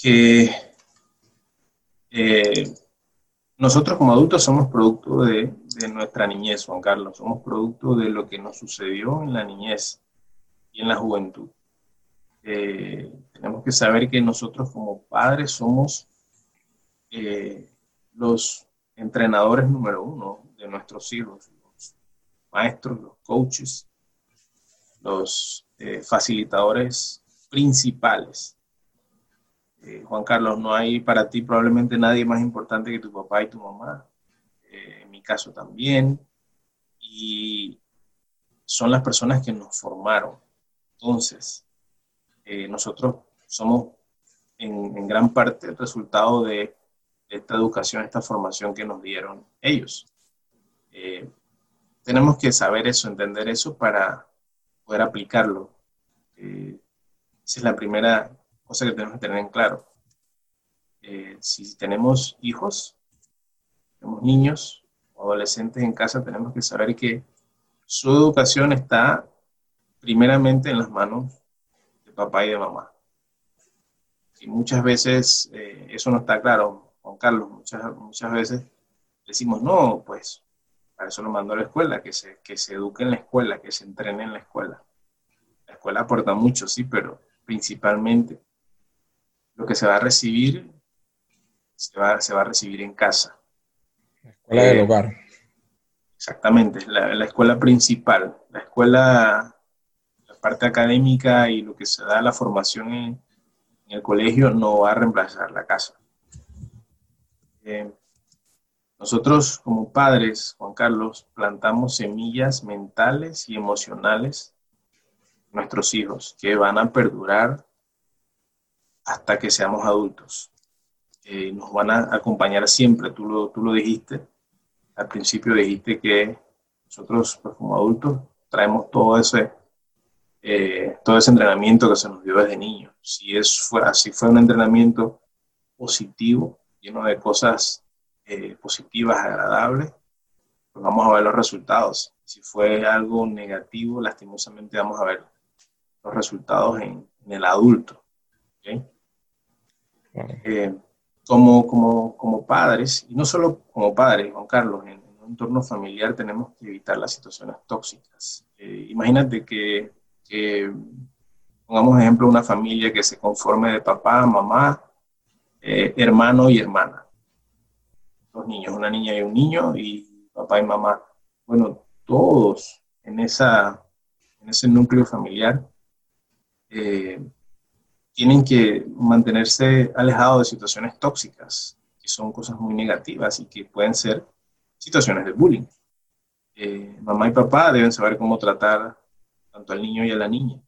que eh, nosotros como adultos somos producto de, nuestra niñez, Juan Carlos, somos producto de lo que nos sucedió en la niñez y en la juventud. Eh, tenemos que saber que nosotros como padres somos eh, los entrenadores número uno de nuestros hijos, los maestros, los coaches, los eh, facilitadores principales eh, Juan Carlos, no hay para ti probablemente nadie más importante que tu papá y tu mamá. Eh, en mi caso también. Y son las personas que nos formaron. Entonces, eh, nosotros somos en, gran parte el resultado de, esta educación, esta formación que nos dieron ellos. tenemos que saber eso, entender eso para poder aplicarlo. esa es la primera cosa que tenemos que tener en claro. Eh, si tenemos hijos, tenemos niños o adolescentes en casa, tenemos que saber que su educación está primeramente en las manos de papá y de mamá. Y muchas veces eh, eso no está claro, Juan Carlos, muchas, muchas veces decimos, no, pues para eso lo mando a la escuela, que se, que se eduque en la escuela, que se entrene en la escuela. La escuela aporta mucho, sí, pero principalmente lo que se va a recibir se va, se va a recibir en casa. La escuela del eh, hogar. Exactamente, la, la, escuela principal, la escuela, la parte académica y lo que se da la formación en, el colegio no va a reemplazar la casa. Eh, nosotros como padres, Juan Carlos, plantamos semillas mentales y emocionales en nuestros hijos que van a perdurar hasta que seamos adultos. Eh, nos van a acompañar siempre, tú lo, tú lo dijiste, al principio dijiste que nosotros pues, como adultos traemos todo ese, eh, todo ese entrenamiento que se nos dio desde niños. Si, es, fue, si fue un entrenamiento positivo, lleno de cosas eh, positivas, agradables, pues vamos a ver los resultados. Si fue algo negativo, lastimosamente vamos a ver los resultados en, el adulto. Eh, como, como, como padres, y no solo como padres, Juan Carlos, en, un entorno familiar tenemos que evitar las situaciones tóxicas. Eh, imagínate que, que, pongamos ejemplo, una familia que se conforme de papá, mamá, eh, hermano y hermana. Dos niños, una niña y un niño, y papá y mamá. Bueno, todos en, esa, en ese núcleo familiar eh, tienen que mantenerse alejados de situaciones tóxicas, que son cosas muy negativas y que pueden ser situaciones de bullying. Eh, mamá y papá deben saber cómo tratar tanto al niño y a la niña.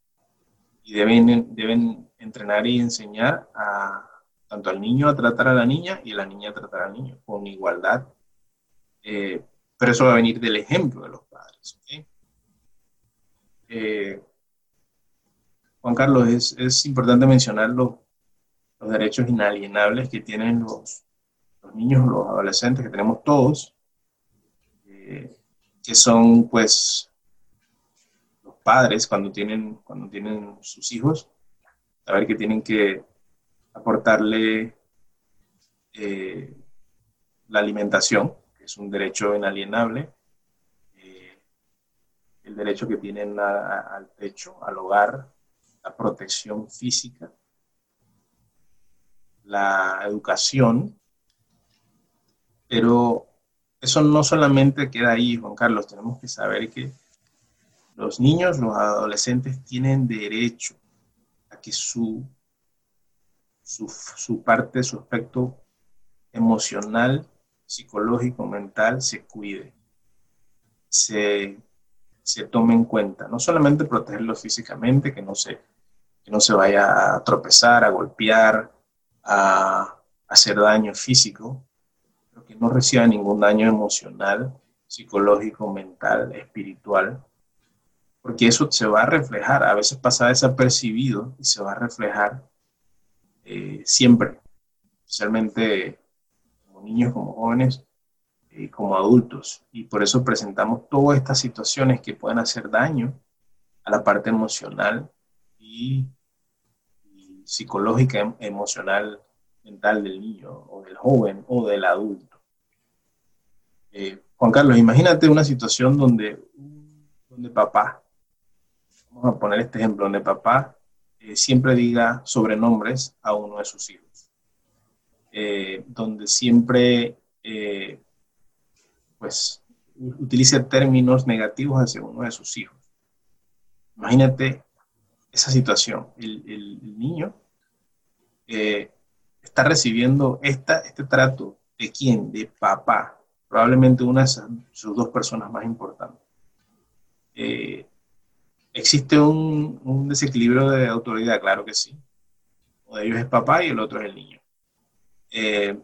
Y deben, deben entrenar y enseñar a, tanto al niño a tratar a la niña y a la niña a tratar al niño con igualdad. Eh, pero eso va a venir del ejemplo de los padres. Eh, Juan Carlos, es, es importante mencionar los, los, derechos inalienables que tienen los, los, niños, los adolescentes, que tenemos todos, eh, que son pues los padres cuando tienen, cuando tienen sus hijos, saber que tienen que aportarle eh, la alimentación, que es un derecho inalienable, eh, el derecho que tienen al techo, al hogar, protección física, la educación, pero eso no solamente queda ahí, Juan Carlos, tenemos que saber que los niños, los adolescentes tienen derecho a que su, su, parte, su aspecto emocional, psicológico, mental se cuide, se, se tome en cuenta. No solamente protegerlo físicamente, que no se no se vaya a tropezar, a golpear, a, hacer daño físico, pero que no reciba ningún daño emocional, psicológico, mental, espiritual, porque eso se va a reflejar, a veces pasa desapercibido y se va a reflejar eh, siempre, especialmente como niños, como jóvenes, eh, como adultos. Y por eso presentamos todas estas situaciones que pueden hacer daño a la parte emocional y psicológica, em, emocional, mental del niño o del joven o del adulto. Eh, Juan Carlos, imagínate una situación donde, donde papá, vamos a poner este ejemplo, donde papá eh, siempre diga sobrenombres a uno de sus hijos, donde siempre pues utilice términos negativos hacia uno de sus hijos. Imagínate esa situación. El, niño eh, está recibiendo esta, este trato de quién? De papá, probablemente una de sus dos personas más importantes. Eh, ¿Existe un, desequilibrio de autoridad? Claro que sí. Uno de ellos es papá y el otro es el niño. Eh,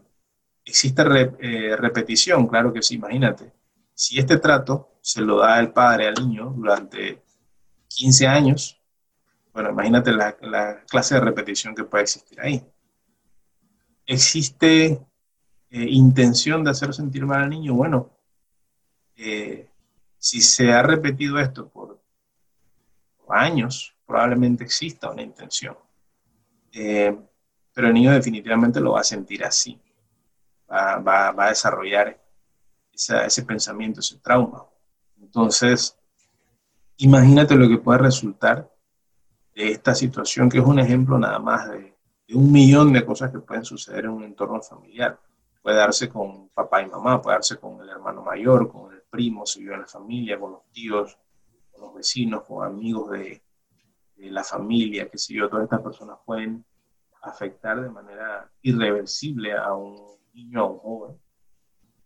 ¿Existe repetición? Claro que sí, imagínate. Si este trato se lo da el padre al niño durante 15 años, bueno, imagínate la, clase de repetición que puede existir ahí. ¿Existe eh, intención de hacer sentir mal al niño? Bueno, eh, si se ha repetido esto por, años, probablemente exista una intención. Eh, pero el niño definitivamente lo va a sentir así. Va, a desarrollar ese pensamiento, ese trauma. Entonces, imagínate lo que puede resultar de esta situación, que es un ejemplo nada más de, un millón de cosas que pueden suceder en un entorno familiar. Puede darse con papá y mamá, puede darse con el hermano mayor, con el primo, si vive en la familia, con los tíos, con los vecinos, con amigos de, la familia, que si yo, todas estas personas pueden afectar de manera irreversible a un niño, a un joven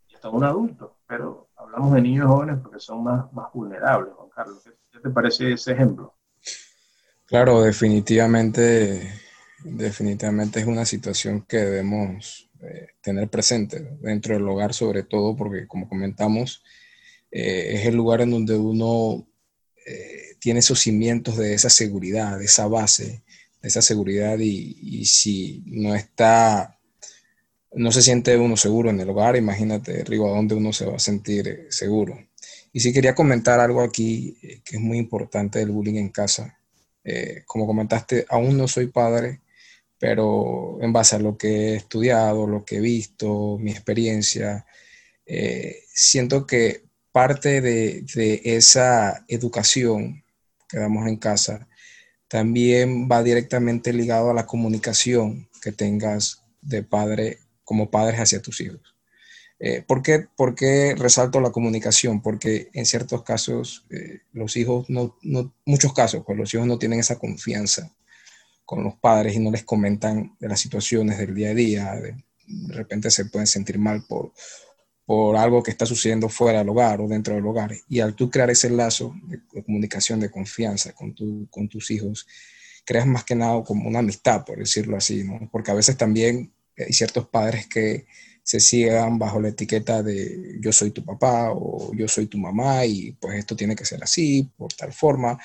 y hasta un adulto. Pero hablamos de niños jóvenes porque son más, más vulnerables, Juan Carlos. ¿Qué te parece ese ejemplo? Claro, definitivamente, definitivamente es una situación que debemos eh, tener presente dentro del hogar, sobre todo porque, como comentamos, eh, es el lugar en donde uno eh, tiene esos cimientos de esa seguridad, de esa base, de esa seguridad y, si no está no se siente uno seguro en el hogar, imagínate, Rigo, a dónde uno se va a sentir eh, seguro. Y sí quería comentar algo aquí eh, que es muy importante del bullying en casa. Eh, como comentaste, aún no soy padre, pero en base a lo que he estudiado, lo que he visto, mi experiencia, siento que parte de, de, esa educación que damos en casa también va directamente ligado a la comunicación que tengas de padre como padres hacia tus hijos. Eh, ¿por, qué, resalto la comunicación? Porque en ciertos casos eh, los hijos, no, muchos casos, pues los hijos no tienen esa confianza con los padres y no les comentan de las situaciones del día a día. De, repente se pueden sentir mal por, por algo que está sucediendo fuera del hogar o dentro del hogar. Y al tú crear ese lazo de, comunicación, de confianza con, con tus hijos, creas más que nada como una amistad, por decirlo así, ¿no? Porque a veces también hay ciertos padres que se sigan bajo la etiqueta de yo soy tu papá o yo soy tu mamá y pues esto tiene que ser así, por tal forma.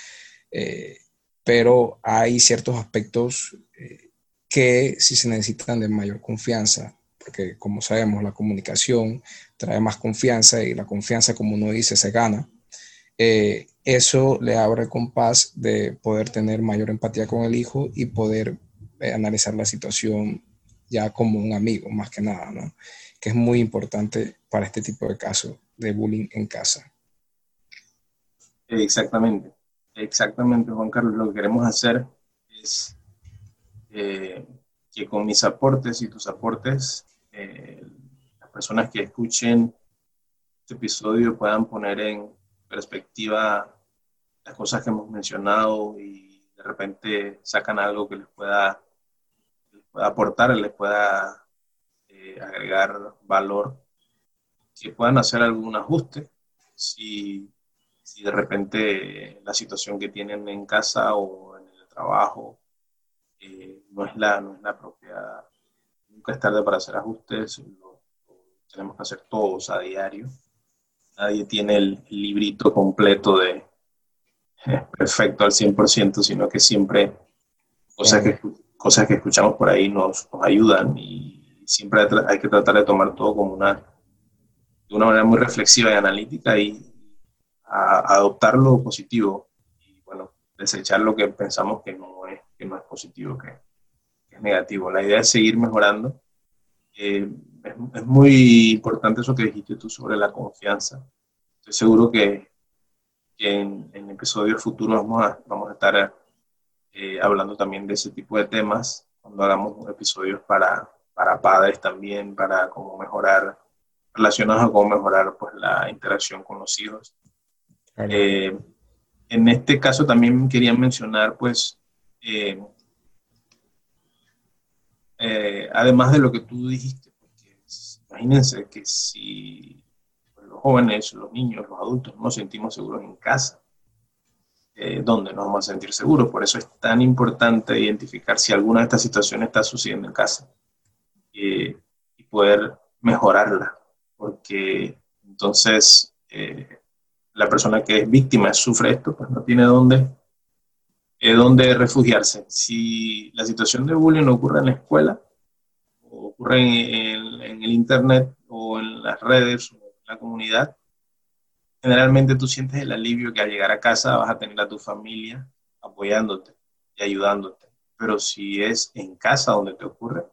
Eh, pero hay ciertos aspectos eh, que sí se necesitan de mayor confianza, porque como sabemos la comunicación trae más confianza y la confianza, como uno dice, se gana. Eh, eso le abre el compás de poder tener mayor empatía con el hijo y poder analizar la situación ya como un amigo, más que nada, ¿no? Que es muy importante para este tipo de casos de bullying en casa. Exactamente, exactamente, Juan Carlos. Lo que queremos hacer es eh, que con mis aportes y tus aportes, eh, las personas que escuchen este episodio puedan poner en perspectiva las cosas que hemos mencionado y de repente sacan algo que les pueda pueda aportar, les pueda eh, agregar valor, que puedan hacer algún ajuste si, si, de repente la situación que tienen en casa o en el trabajo eh, no, es la, no es la propia. Nunca es tarde para hacer ajustes, lo, tenemos que hacer todos a diario. Nadie tiene el librito completo de perfecto al 100%, sino que siempre cosas que cosas que escuchamos por ahí nos, nos ayudan y siempre hay que tratar de tomar todo como una, de una manera muy reflexiva y analítica y a, adoptar lo positivo y bueno, desechar lo que pensamos que no es, que no es positivo, que, es negativo. La idea es seguir mejorando. Eh, es, muy importante eso que dijiste tú sobre la confianza. Estoy seguro que, que en, en episodios futuros vamos a, vamos a estar eh, hablando también de ese tipo de temas, cuando hagamos episodios para, para padres también, para cómo mejorar, relacionados a cómo mejorar pues, la interacción con los hijos. Eh, en este caso también quería mencionar, pues, eh, además de lo que tú dijiste, porque imagínense que si pues, los jóvenes, los niños, los adultos no nos sentimos seguros en casa, eh, dónde nos vamos a sentir seguros. Por eso es tan importante identificar si alguna de estas situaciones está sucediendo en casa eh, y poder mejorarla, porque entonces eh, la persona que es víctima, sufre esto, pues no tiene dónde, dónde refugiarse. Si la situación de bullying ocurre en la escuela, ocurre en el Internet o en las redes o en la comunidad, generalmente tú sientes el alivio que al llegar a casa vas a tener a tu familia apoyándote y ayudándote. Pero si es en casa donde te ocurre,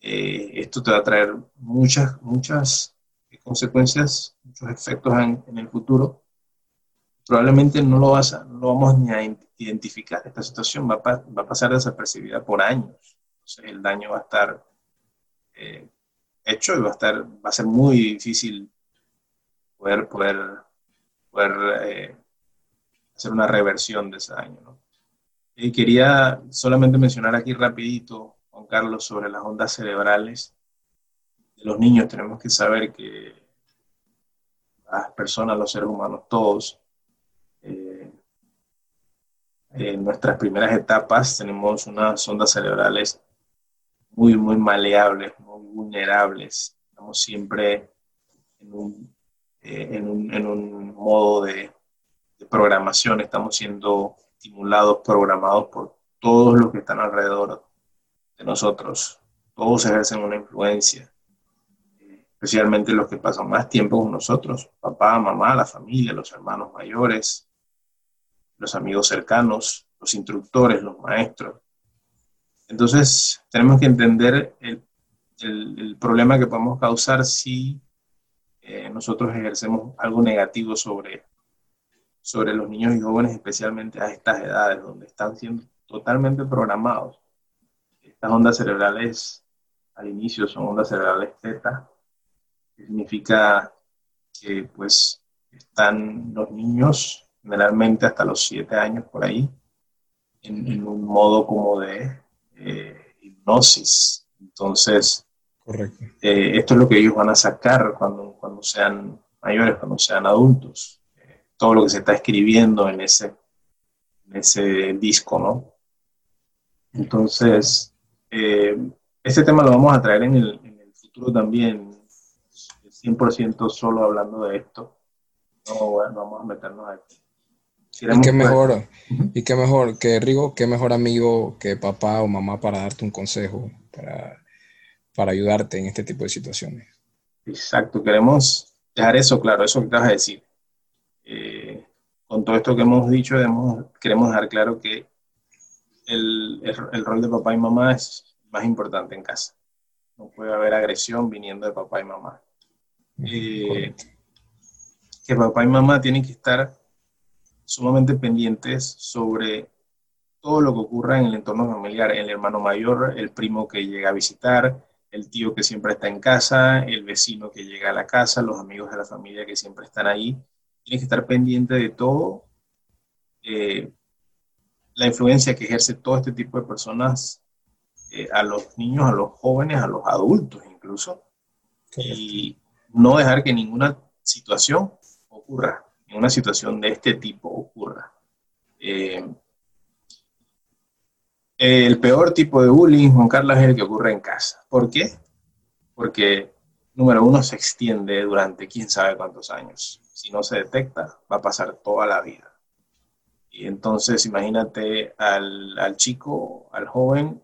eh, esto te va a traer muchas, muchas consecuencias, muchos efectos en, el futuro. Probablemente no lo, vas a, no lo vamos ni a identificar. Esta situación va a, va a pasar desapercibida por años. Entonces el daño va a estar eh, hecho y va a, estar, va a ser muy difícil poder, poder, poder eh, hacer una reversión de ese daño. Y quería solamente mencionar aquí rapidito, Juan Carlos, sobre las ondas cerebrales de los niños. Tenemos que saber que las personas, los seres humanos, todos, eh, en nuestras primeras etapas tenemos unas ondas cerebrales muy, muy maleables, muy vulnerables. Estamos siempre en un eh, en, un, en, un, modo de, programación, estamos siendo estimulados, programados por todos los que están alrededor de nosotros, todos ejercen una influencia, especialmente los que pasan más tiempo con nosotros, papá, mamá, la familia, los hermanos mayores, los amigos cercanos, los instructores, los maestros. Entonces, tenemos que entender el, el, problema que podemos causar si eh, nosotros ejercemos algo negativo sobre, sobre los niños y jóvenes, especialmente a estas edades, donde están siendo totalmente programados. Estas ondas cerebrales al inicio son ondas cerebrales teta, que significa que pues están los niños generalmente hasta los siete años por ahí, en, un modo como de eh, hipnosis. Entonces, Correcto. Eh, esto es lo que ellos van a sacar cuando, cuando sean mayores, cuando sean adultos. Eh, todo lo que se está escribiendo en ese, en ese disco, ¿no? Entonces, este tema lo vamos a traer en el, en el futuro también, 100% solo hablando de esto. No, bueno, vamos a meternos aquí. Y qué mejor, y qué mejor que Rigo, qué mejor amigo que papá o mamá para darte un consejo, para, para ayudarte en este tipo de situaciones. Exacto, queremos dejar eso claro, eso que te vas a decir. Eh, con todo esto que hemos dicho, queremos dejar claro que el, el, rol de papá y mamá es más importante en casa. No puede haber agresión viniendo de papá y mamá. Eh, que papá y mamá tienen que estar sumamente pendientes sobre todo lo que ocurra en el entorno familiar, el hermano mayor, el primo que llega a visitar, el tío que siempre está en casa, el vecino que llega a la casa, los amigos de la familia que siempre están ahí. Tienes que estar pendiente de todo, eh, la influencia que ejerce todo este tipo de personas eh, a los niños, a los jóvenes, a los adultos incluso, y no dejar que ninguna situación ocurra una situación de este tipo ocurra. Eh, el peor tipo de bullying, Juan Carlos, es el que ocurre en casa. ¿Por qué? Porque, número uno, se extiende durante quién sabe cuántos años. Si no se detecta, va a pasar toda la vida. Y entonces imagínate al, chico, al joven,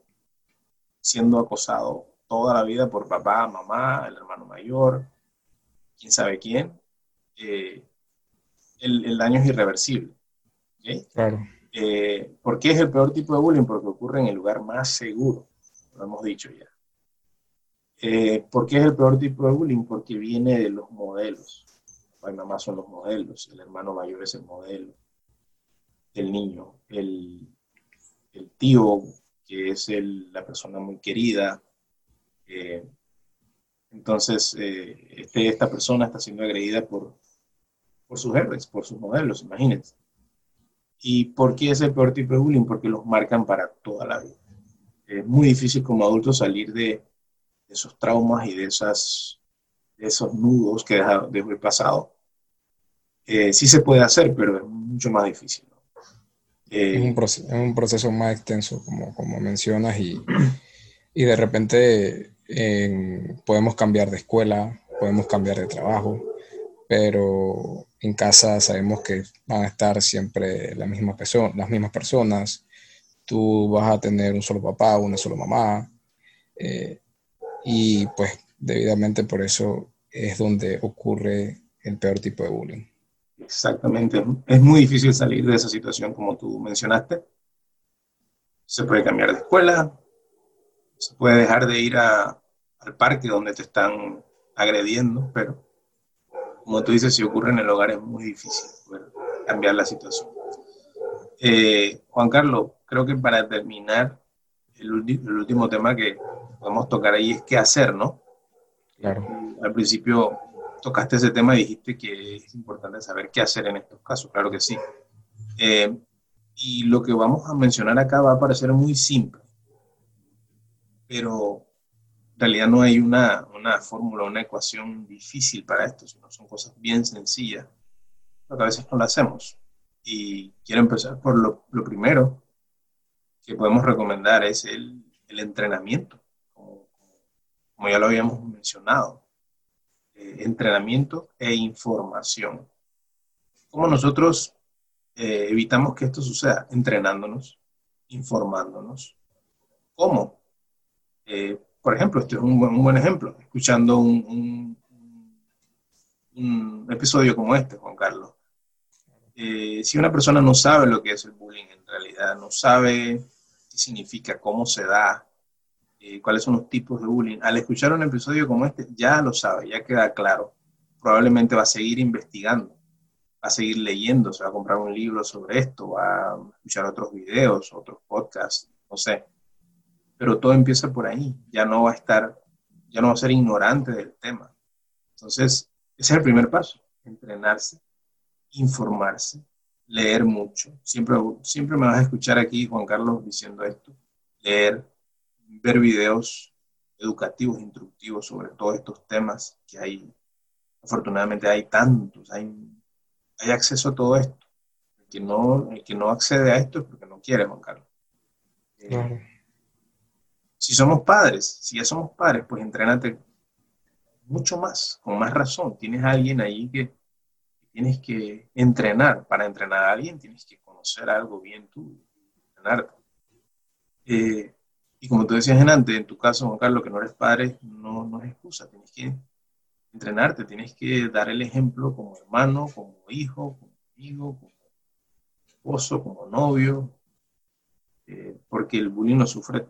siendo acosado toda la vida por papá, mamá, el hermano mayor, quién sabe quién. Eh, el, daño es irreversible. Claro. Eh, ¿Por qué es el peor tipo de bullying? Porque ocurre en el lugar más seguro, lo hemos dicho ya. Eh, ¿Por qué es el peor tipo de bullying? Porque viene de los modelos. Mi mamá son los modelos, el hermano mayor es el modelo, el niño, el, tío, que es la persona muy querida. Eh, entonces, este, esta persona está siendo agredida por, por sus héroes, por sus modelos, imagínense. ¿Y por qué es el peor tipo de bullying? Porque los marcan para toda la vida. Es muy difícil como adulto salir de, esos traumas y de, esas, esos nudos que dejó el pasado. Eh, sí se puede hacer, pero es mucho más difícil. es, un proceso, un proceso, más extenso, como, como mencionas, y, y de repente podemos cambiar de escuela, podemos cambiar de trabajo, pero en casa sabemos que van a estar siempre mismas, personas, las mismas personas. Tú vas a tener un solo papá, una sola mamá. Eh, y pues debidamente por eso es donde ocurre el peor tipo de bullying. Exactamente. Es muy difícil salir de esa situación como tú mencionaste. Se puede cambiar de escuela, se puede dejar de ir al parque donde te están agrediendo, pero como tú dices, si ocurre en el hogar es muy difícil cambiar la situación. Eh, Juan Carlos, creo que para terminar, el, último tema que podemos tocar ahí es qué hacer, ¿no? Claro. Al principio tocaste ese tema y dijiste que es importante saber qué hacer en estos casos, claro que sí. Eh, y lo que vamos a mencionar acá va a parecer muy simple, pero en realidad no hay una, una fórmula, una ecuación difícil para esto, sino son cosas bien sencillas, que a veces no lo hacemos. Y quiero empezar por lo, lo primero que podemos recomendar es el, entrenamiento, como, como, ya lo habíamos mencionado. Eh, entrenamiento e información. ¿Cómo nosotros eh, evitamos que esto suceda? Entrenándonos, informándonos. ¿Cómo? Por ejemplo, este es un un buen ejemplo, escuchando un, un, episodio como este, Juan Carlos. Eh, si una persona no sabe lo que es el bullying en realidad, no sabe qué significa, cómo se da, eh, cuáles son los tipos de bullying, al escuchar un episodio como este ya lo sabe, ya queda claro. Probablemente va a seguir investigando, va a seguir leyendo, se va a comprar un libro sobre esto, va a escuchar otros videos, otros podcasts, no sé. Pero todo empieza por ahí, ya no va a estar, ya no va a ser ignorante del tema. Entonces, ese es el primer paso, entrenarse, informarse, leer mucho. Siempre, siempre me vas a escuchar aquí, Juan Carlos, diciendo esto, leer, ver videos educativos, instructivos sobre todos estos temas que hay. Afortunadamente hay tantos, hay, hay acceso a todo esto. El que, no, el que no accede a esto es porque no quiere, Juan Carlos. Eh, si somos padres, si ya somos padres, pues entrénate mucho más, con más razón. Tienes a alguien ahí que tienes que entrenar. Para entrenar a alguien tienes que conocer algo bien tú, entrenarte. Eh, y como tú decías en antes, en tu caso, Juan Carlos, que no eres padre, no, no es excusa, tienes que entrenarte, tienes que dar el ejemplo como hermano, como hijo, como amigo, como esposo, como novio, eh, porque el bullying lo sufre,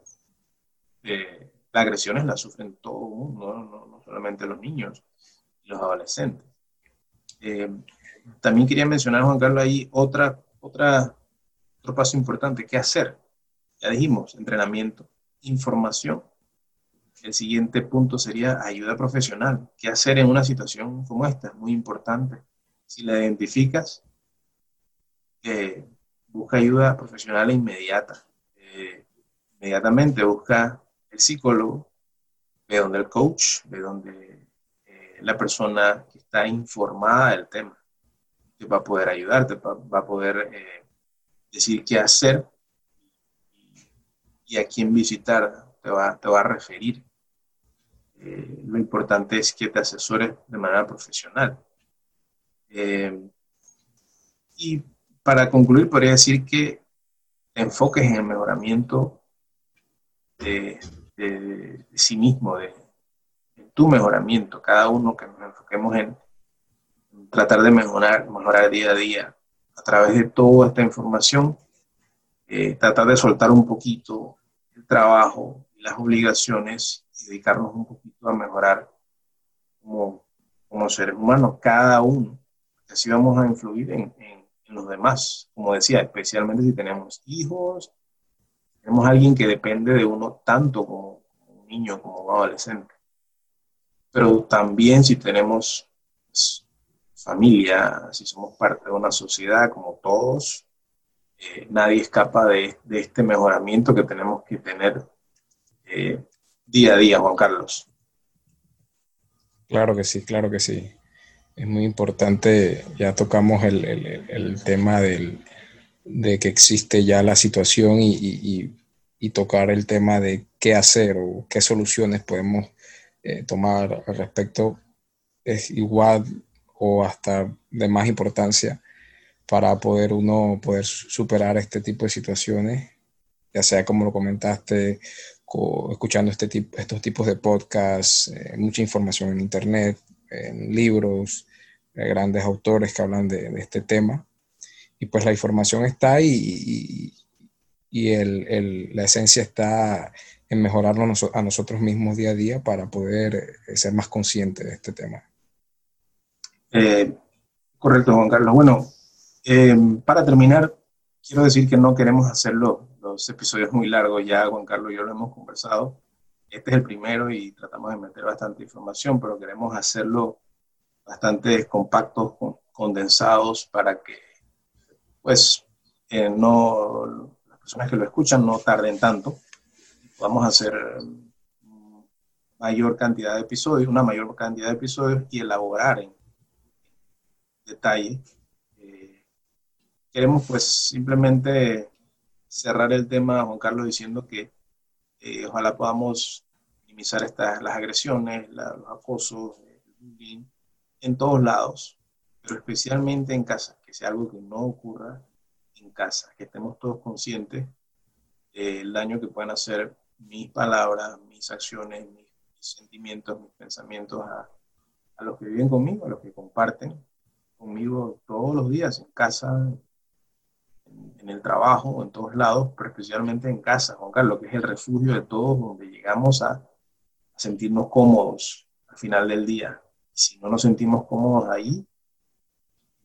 eh, las agresiones las sufren todo el mundo, no, no, solamente los niños y los adolescentes. Eh, también quería mencionar, Juan Carlos, ahí otra, otra, otro paso importante, ¿qué hacer? Ya dijimos, entrenamiento información. El siguiente punto sería ayuda profesional. ¿Qué hacer en una situación como esta? Es muy importante. Si la identificas, eh, busca ayuda profesional inmediata. Eh, inmediatamente busca el psicólogo, ve donde el coach, ve donde eh, la persona que está informada del tema, te va a poder ayudarte, va a poder decir qué hacer y a quién visitar te va, te va a referir. Eh, lo importante es que te asesores de manera profesional. Eh, y para concluir, podría decir que te enfoques en el mejoramiento de, sí mismo, de, tu mejoramiento, cada uno que nos enfoquemos en tratar de mejorar, mejorar día a día a través de toda esta información, eh, tratar de soltar un poquito trabajo y las obligaciones y dedicarnos un poquito a mejorar como, como seres humanos, cada uno. Así vamos a influir en, los demás, como decía, especialmente si tenemos hijos, tenemos alguien que depende de uno tanto como un niño, como un adolescente. Pero también si tenemos pues, familia, si somos parte de una sociedad como todos, eh, nadie escapa de, este mejoramiento que tenemos que tener eh, día a día, Juan Carlos. Claro que sí, claro que sí. Es muy importante, ya tocamos el, tema del, de que existe ya la situación y, tocar el tema de qué hacer o qué soluciones podemos eh, tomar al respecto es igual o hasta de más importancia para poder uno poder superar este tipo de situaciones, ya sea como lo comentaste, escuchando este tipo, estos tipos de podcasts, eh, mucha información en internet, en libros, grandes autores que hablan de, este tema. Y pues la información está ahí y, el, la esencia está en mejorarnos a nosotros mismos día a día para poder eh, ser más conscientes de este tema. Eh, correcto, Juan Carlos. Bueno, eh, para terminar, quiero decir que no queremos hacerlo los episodios muy largos, ya Juan Carlos y yo lo hemos conversado. Este es el primero y tratamos de meter bastante información, pero queremos hacerlo bastante compactos, condensados, para que pues eh, no, personas que lo escuchan no tarden tanto. Vamos a hacer mayor cantidad de episodios, una mayor cantidad de episodios y elaborar en detalle queremos pues simplemente cerrar el tema, Juan Carlos, diciendo que eh, ojalá podamos minimizar estas, las agresiones, los acosos, en todos lados, pero especialmente en casa, que sea algo que no ocurra en casa, que estemos todos conscientes del daño que pueden hacer mis palabras, mis acciones, mis, sentimientos, mis pensamientos a, a, los que viven conmigo, a los que comparten conmigo todos los días, en casa, en, el trabajo, en todos lados, pero especialmente en casa, Juan Carlos, que es el refugio de todos, donde llegamos a, sentirnos cómodos al final del día. Si no nos sentimos cómodos ahí,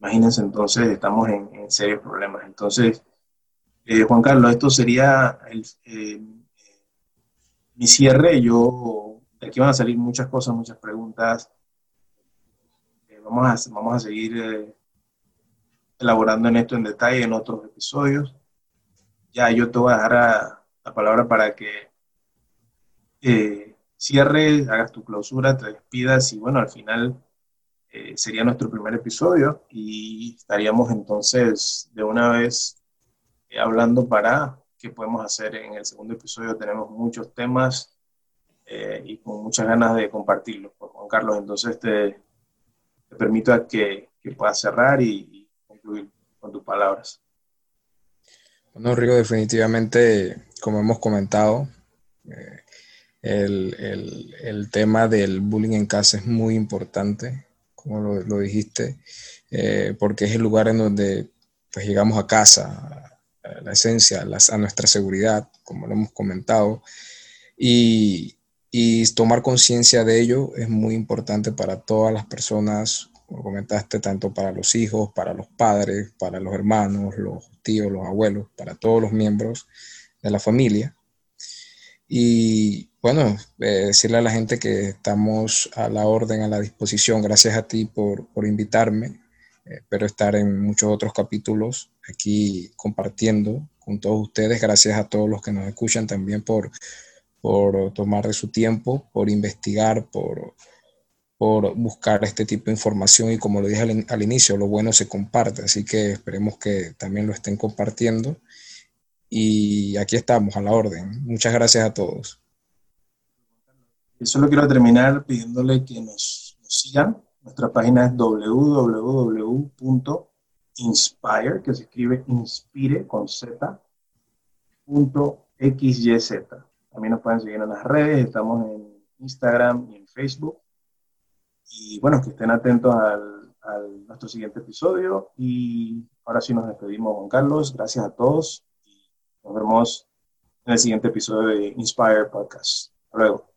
imagínense entonces, estamos en, serios problemas. Entonces, eh, Juan Carlos, esto sería el, eh, mi cierre. Yo, de aquí van a salir muchas cosas, muchas preguntas. Eh, vamos, a, vamos a seguir elaborando en esto en detalle en otros episodios. Ya yo te voy a dejar la palabra para que cierres, hagas tu clausura, te despidas y bueno, al final sería nuestro primer episodio y estaríamos entonces de una vez eh, hablando para qué podemos hacer en el segundo episodio. Tenemos muchos temas eh, y con muchas ganas de compartirlos. Pues, Juan Carlos, entonces te, te permito a que, que puedas cerrar y, concluir con tus palabras. Bueno, Rigo, definitivamente, como hemos comentado, eh, el, el, el, tema del bullying en casa es muy importante, como lo, lo dijiste, porque es el lugar en donde pues, llegamos a casa, la esencia, a nuestra seguridad, como lo hemos comentado, y, tomar conciencia de ello es muy importante para todas las personas, como comentaste, tanto para los hijos, para los padres, para los hermanos, los tíos, los abuelos, para todos los miembros de la familia. Y bueno, eh, decirle a la gente que estamos a la orden, a la disposición. Gracias a ti por, por invitarme. Eh, espero estar en muchos otros capítulos aquí compartiendo con todos ustedes. Gracias a todos los que nos escuchan también por, por tomar de su tiempo, por investigar, por, por buscar este tipo de información y como lo dije al, al, inicio, lo bueno se comparte, así que esperemos que también lo estén compartiendo. Y aquí estamos, a la orden. Muchas gracias a todos. Yo solo quiero terminar pidiéndole que nos, nos sigan. Nuestra página es www inspire, que se escribe inspire con z, punto xyz. También nos pueden seguir en las redes, estamos en Instagram y en Facebook. Y bueno, que estén atentos al, al nuestro siguiente episodio. Y ahora sí nos despedimos, Juan Carlos. Gracias a todos. Y nos vemos en el siguiente episodio de Inspire Podcast. Hasta luego.